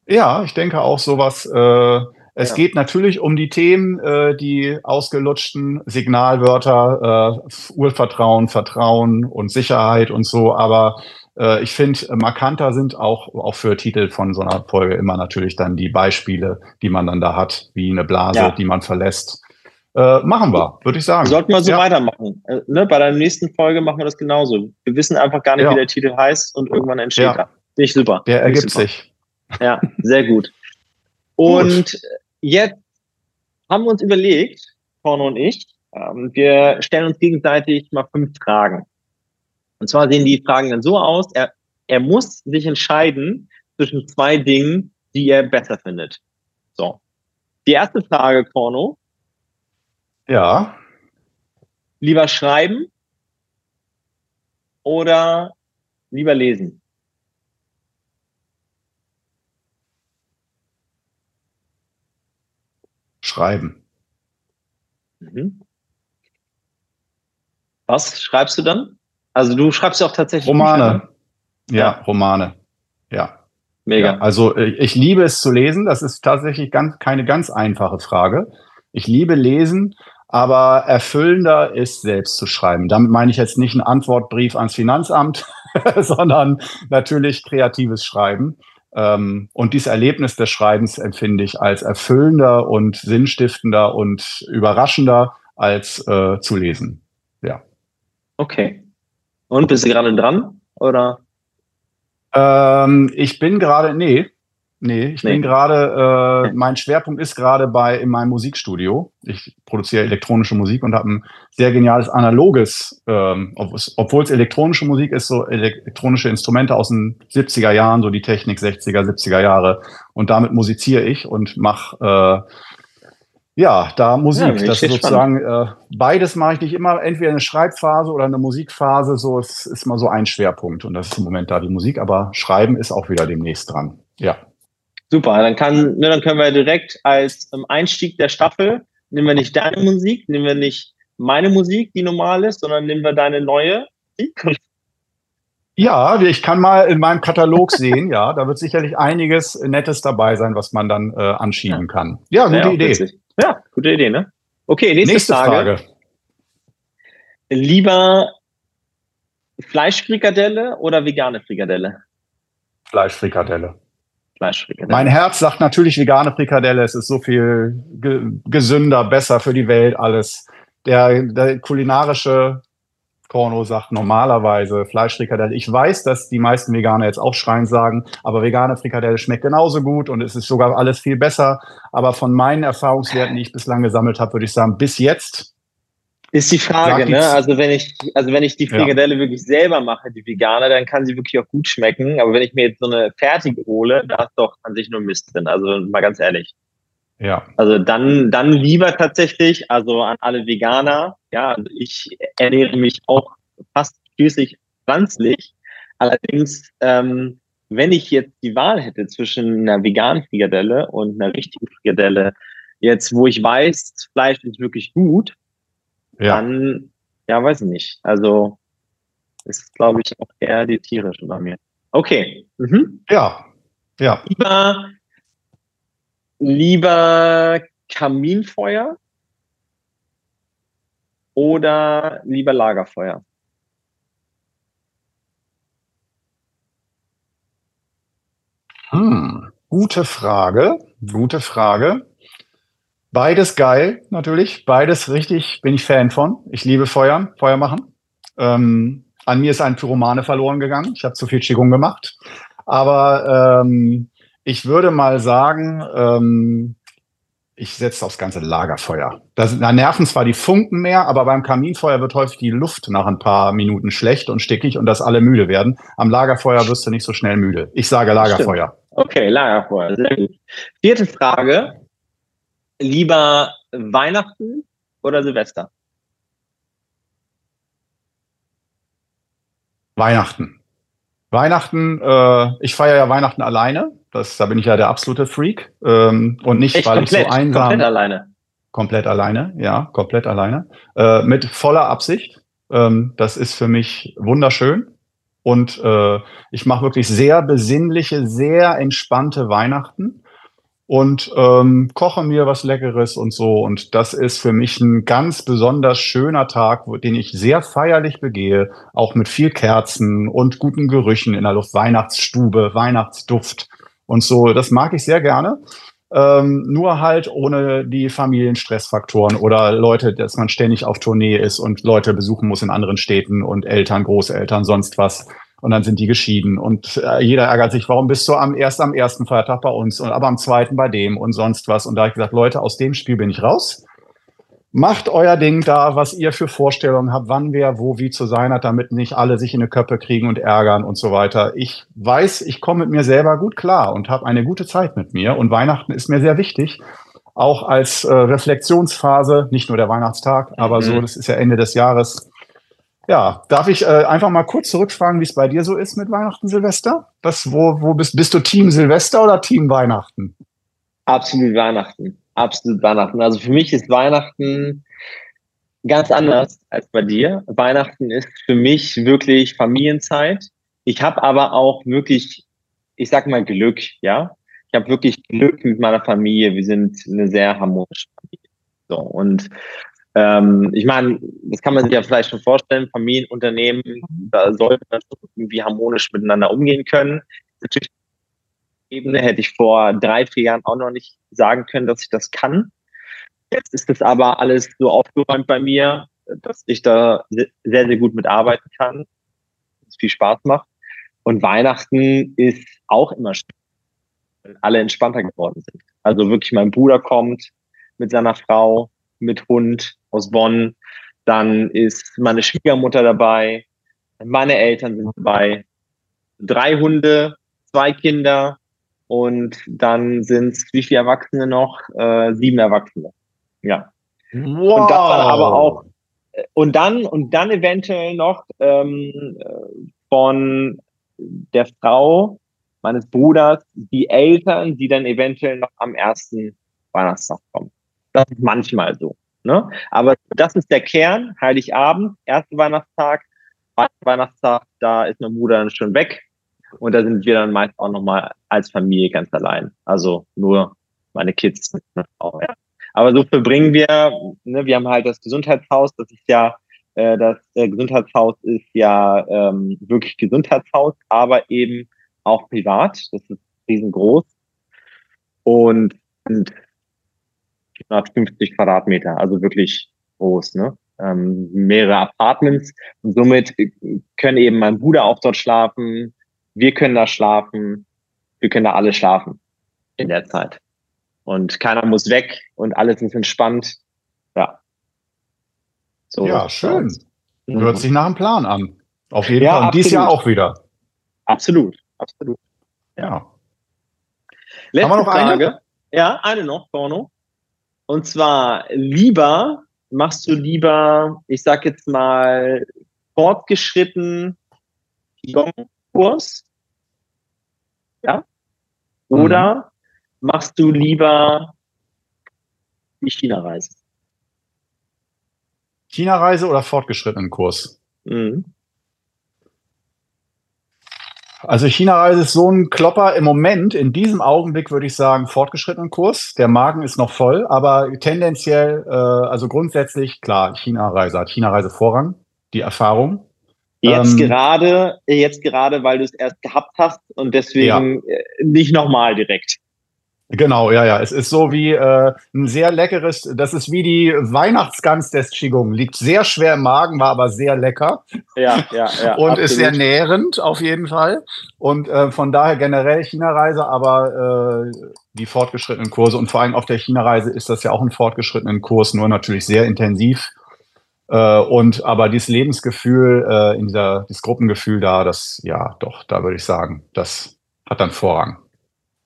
Ja, ich denke auch sowas. Äh, es ja. geht natürlich um die Themen, äh, die ausgelutschten Signalwörter, äh, Urvertrauen, Vertrauen und Sicherheit und so, aber äh, ich finde, markanter sind auch, auch für Titel von so einer Folge immer natürlich dann die Beispiele, die man dann da hat, wie eine Blase, ja. die man verlässt. Äh, machen wir, würde ich sagen. Sollten wir so ja. weitermachen. Äh, ne? Bei der nächsten Folge machen wir das genauso. Wir wissen einfach gar nicht, ja. wie der Titel heißt und irgendwann entsteht ja. er. Finde ich super. Der ergibt super. sich. Ja, sehr gut. Und gut. jetzt haben wir uns überlegt, Porno und ich, ähm, wir stellen uns gegenseitig mal fünf Fragen. Und zwar sehen die Fragen dann so aus, er, er muss sich entscheiden zwischen zwei Dingen, die er besser findet. So. Die erste Frage, Porno, ja. Lieber schreiben oder lieber lesen? Schreiben. Mhm. Was schreibst du dann? Also du schreibst ja auch tatsächlich Romane. Bücher, ne? ja, ja, Romane. Ja. Mega. Ja, also äh, ich liebe es zu lesen. Das ist tatsächlich ganz, keine ganz einfache Frage. Ich liebe lesen, aber erfüllender ist selbst zu schreiben. Damit meine ich jetzt nicht einen Antwortbrief ans Finanzamt, *laughs* sondern natürlich kreatives Schreiben. Ähm, und dieses Erlebnis des Schreibens empfinde ich als erfüllender und sinnstiftender und überraschender als äh, zu lesen. Ja. Okay. Und bist du gerade dran? Oder? Ähm, ich bin gerade, nee, nee, ich nee. bin gerade, äh, mein Schwerpunkt ist gerade bei in meinem Musikstudio. Ich produziere elektronische Musik und habe ein sehr geniales analoges, ähm, obwohl es elektronische Musik ist, so elektronische Instrumente aus den 70er Jahren, so die Technik 60er, 70er Jahre. Und damit musiziere ich und mache äh, ja, da Musik. Ja, das ist sozusagen äh, beides mache ich nicht immer, entweder eine Schreibphase oder eine Musikphase. So, es ist mal so ein Schwerpunkt. Und das ist im Moment da die Musik, aber Schreiben ist auch wieder demnächst dran. Ja. Super, dann kann, ne, dann können wir direkt als ähm, Einstieg der Staffel nehmen wir nicht deine Musik, nehmen wir nicht meine Musik, die normal ist, sondern nehmen wir deine neue. Ja, ich kann mal in meinem Katalog sehen, ja, da wird sicherlich einiges Nettes dabei sein, was man dann äh, anschieben ja. kann. Ja, gute Idee. Witzig. Ja, gute Idee, ne? Okay, nächste, nächste Frage. Frage. Lieber Fleischfrikadelle oder vegane Frikadelle? Fleischfrikadelle. Fleischfrikadelle. Mein Herz sagt natürlich vegane Frikadelle. Es ist so viel ge gesünder, besser für die Welt, alles. Der, der kulinarische Korno sagt normalerweise Fleischfrikadelle. Ich weiß, dass die meisten Veganer jetzt auch schreien sagen, aber vegane Frikadelle schmeckt genauso gut und es ist sogar alles viel besser. Aber von meinen Erfahrungswerten, die ich bislang gesammelt habe, würde ich sagen, bis jetzt ist die Frage, ne? Also wenn ich, also wenn ich die Frikadelle ja. wirklich selber mache, die vegane, dann kann sie wirklich auch gut schmecken. Aber wenn ich mir jetzt so eine fertige hole, da ist doch an sich nur Mist drin. Also mal ganz ehrlich. Ja. Also dann, dann lieber tatsächlich, also an alle Veganer, ja, also ich ernähre mich auch fast schließlich pflanzlich. Allerdings, ähm, wenn ich jetzt die Wahl hätte zwischen einer veganen Frikadelle und einer richtigen Frikadelle, jetzt wo ich weiß, Fleisch ist wirklich gut, ja. dann, ja, weiß ich nicht. Also ist, glaube ich, auch eher die tierische bei mir. Okay. Mhm. Ja. Ja. Lieber lieber Kaminfeuer oder lieber Lagerfeuer? Hm, gute Frage, gute Frage. Beides geil, natürlich. Beides richtig, bin ich Fan von. Ich liebe Feuern, Feuer machen. Ähm, an mir ist ein Pyromane verloren gegangen. Ich habe zu viel Qigong gemacht. Aber ähm, ich würde mal sagen, ähm, ich setze aufs ganze Lagerfeuer. Da, da nerven zwar die Funken mehr, aber beim Kaminfeuer wird häufig die Luft nach ein paar Minuten schlecht und stickig und dass alle müde werden. Am Lagerfeuer wirst du nicht so schnell müde. Ich sage Lagerfeuer. Stimmt. Okay, Lagerfeuer. Sehr gut. Vierte Frage. Lieber Weihnachten oder Silvester? Weihnachten. Weihnachten, äh, ich feiere ja Weihnachten alleine. Das, da bin ich ja der absolute Freak. Ähm, und nicht, Echt, weil komplett, ich so einsam. Komplett alleine. Komplett alleine, ja, komplett alleine. Äh, mit voller Absicht. Ähm, das ist für mich wunderschön. Und äh, ich mache wirklich sehr besinnliche, sehr entspannte Weihnachten und ähm, koche mir was Leckeres und so. Und das ist für mich ein ganz besonders schöner Tag, den ich sehr feierlich begehe, auch mit viel Kerzen und guten Gerüchen in der Luft, Weihnachtsstube, Weihnachtsduft und so. Das mag ich sehr gerne. Ähm, nur halt ohne die Familienstressfaktoren oder Leute, dass man ständig auf Tournee ist und Leute besuchen muss in anderen Städten und Eltern, Großeltern, sonst was und dann sind die geschieden und äh, jeder ärgert sich, warum bist du am erst am ersten Feiertag bei uns und aber am zweiten bei dem und sonst was und da habe ich gesagt, Leute, aus dem Spiel bin ich raus. Macht euer Ding da, was ihr für Vorstellungen habt, wann wer wo wie zu sein hat, damit nicht alle sich in die Köpfe kriegen und ärgern und so weiter. Ich weiß, ich komme mit mir selber gut klar und habe eine gute Zeit mit mir und Weihnachten ist mir sehr wichtig auch als äh, Reflexionsphase, nicht nur der Weihnachtstag, aber mhm. so, das ist ja Ende des Jahres, ja, darf ich äh, einfach mal kurz zurückfragen, wie es bei dir so ist mit Weihnachten, Silvester? Was, wo, wo bist, bist du Team Silvester oder Team Weihnachten? Absolut Weihnachten. Absolut Weihnachten. Also für mich ist Weihnachten ganz anders als bei dir. Weihnachten ist für mich wirklich Familienzeit. Ich habe aber auch wirklich, ich sag mal Glück, ja. Ich habe wirklich Glück mit meiner Familie. Wir sind eine sehr harmonische Familie. So und ähm, ich meine, das kann man sich ja vielleicht schon vorstellen. Familienunternehmen, da sollte man irgendwie harmonisch miteinander umgehen können. Natürlich Ebene hätte ich vor drei, vier Jahren auch noch nicht sagen können, dass ich das kann. Jetzt ist das aber alles so aufgeräumt bei mir, dass ich da sehr, sehr gut mitarbeiten kann. Es viel Spaß macht. Und Weihnachten ist auch immer schön, weil alle entspannter geworden sind. Also wirklich mein Bruder kommt mit seiner Frau, mit Hund aus Bonn. Dann ist meine Schwiegermutter dabei. Meine Eltern sind dabei. Drei Hunde, zwei Kinder und dann sind es wie viele Erwachsene noch? Äh, sieben Erwachsene. Ja. Wow. Und das dann aber auch, äh, und dann, und dann eventuell noch ähm, äh, von der Frau meines Bruders die Eltern, die dann eventuell noch am ersten Weihnachtstag kommen. Das ist manchmal so. Ne? Aber das ist der Kern, Heiligabend, erster Weihnachtstag, Weihnachtstag, da ist mein Bruder dann schon weg. Und da sind wir dann meist auch nochmal als Familie ganz allein. Also nur meine Kids. Aber so verbringen wir, ne, wir haben halt das Gesundheitshaus, das ist ja, äh, das äh, Gesundheitshaus ist ja ähm, wirklich Gesundheitshaus, aber eben auch privat. Das ist riesengroß. Und sind 450 Quadratmeter, also wirklich groß, ne? Ähm, mehrere Apartments und somit können eben mein Bruder auch dort schlafen, wir können da schlafen, wir können da alle schlafen in der Zeit und keiner muss weg und alles ist entspannt. Ja. So ja, schön. Mhm. Hört sich nach einem Plan an. Auf jeden ja, Fall. Und dies Jahr auch wieder. Absolut, absolut. Ja. Letzte Haben wir noch Frage. Eine? Ja, eine noch, Porno. Und zwar lieber, machst du lieber, ich sag jetzt mal, fortgeschritten Kurs? Ja? Oder mhm machst du lieber die China-Reise? China-Reise oder fortgeschrittenen Kurs? Mhm. Also China-Reise ist so ein Klopper im Moment, in diesem Augenblick würde ich sagen, fortgeschrittenen Kurs. Der Magen ist noch voll, aber tendenziell, äh, also grundsätzlich, klar, China-Reise hat China-Reise Vorrang, die Erfahrung. Jetzt ähm, gerade, jetzt gerade, weil du es erst gehabt hast und deswegen ja. Äh, nicht nochmal direkt. Genau, ja, ja. Es ist so wie äh, ein sehr leckeres, das ist wie die Weihnachtsgans des Qigong. Liegt sehr schwer im Magen, war aber sehr lecker. Ja, ja, ja. *laughs* Und absolut. ist sehr nährend auf jeden Fall. Und äh, von daher generell China-Reise, aber äh, die fortgeschrittenen Kurse und vor allem auf der China-Reise ist das ja auch ein fortgeschrittenen Kurs, nur natürlich sehr intensiv. Äh, und aber dieses Lebensgefühl, äh, in dieser, dieses Gruppengefühl da, das, ja, doch, da würde ich sagen, das hat dann Vorrang.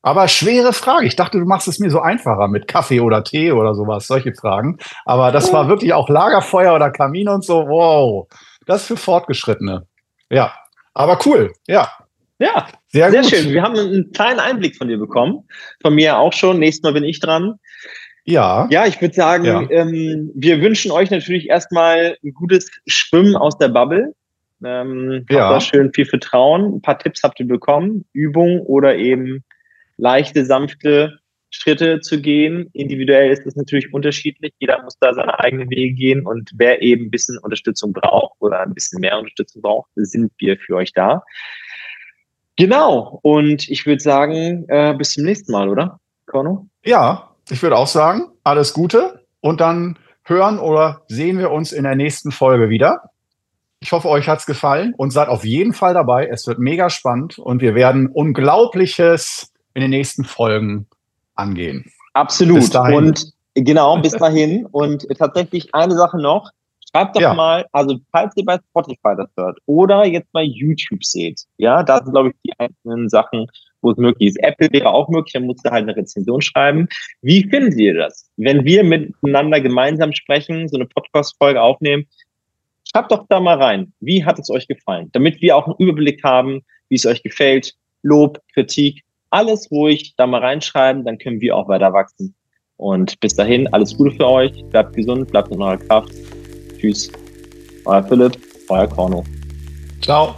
Aber schwere Frage. Ich dachte, du machst es mir so einfacher mit Kaffee oder Tee oder sowas, solche Fragen. Aber das war wirklich auch Lagerfeuer oder Kamin und so. Wow, das für Fortgeschrittene. Ja, aber cool. Ja. Ja, sehr, sehr schön. Wir haben einen kleinen Einblick von dir bekommen. Von mir auch schon. Nächstes Mal bin ich dran. Ja. Ja, ich würde sagen, ja. ähm, wir wünschen euch natürlich erstmal ein gutes Schwimmen aus der Bubble. Ähm, ja. Habt da schön viel Vertrauen. Ein paar Tipps habt ihr bekommen. Übung oder eben leichte, sanfte Schritte zu gehen. Individuell ist es natürlich unterschiedlich. Jeder muss da seine eigenen Wege gehen. Und wer eben ein bisschen Unterstützung braucht oder ein bisschen mehr Unterstützung braucht, sind wir für euch da. Genau. Und ich würde sagen, äh, bis zum nächsten Mal, oder, Korno? Ja, ich würde auch sagen, alles Gute. Und dann hören oder sehen wir uns in der nächsten Folge wieder. Ich hoffe, euch hat's gefallen und seid auf jeden Fall dabei. Es wird mega spannend und wir werden Unglaubliches in den nächsten Folgen angehen. Absolut. Und genau, bis dahin. Und tatsächlich eine Sache noch. Schreibt doch ja. mal, also falls ihr bei Spotify das hört oder jetzt bei YouTube seht, ja, da sind, glaube ich, die einzelnen Sachen, wo es möglich ist. Apple wäre auch möglich, dann musst du halt eine Rezension schreiben. Wie findet ihr das? Wenn wir miteinander gemeinsam sprechen, so eine Podcast-Folge aufnehmen, schreibt doch da mal rein. Wie hat es euch gefallen? Damit wir auch einen Überblick haben, wie es euch gefällt. Lob, Kritik, alles ruhig da mal reinschreiben, dann können wir auch weiter wachsen. Und bis dahin, alles Gute für euch, bleibt gesund, bleibt in eurer Kraft. Tschüss. Euer Philipp, euer Korno. Ciao.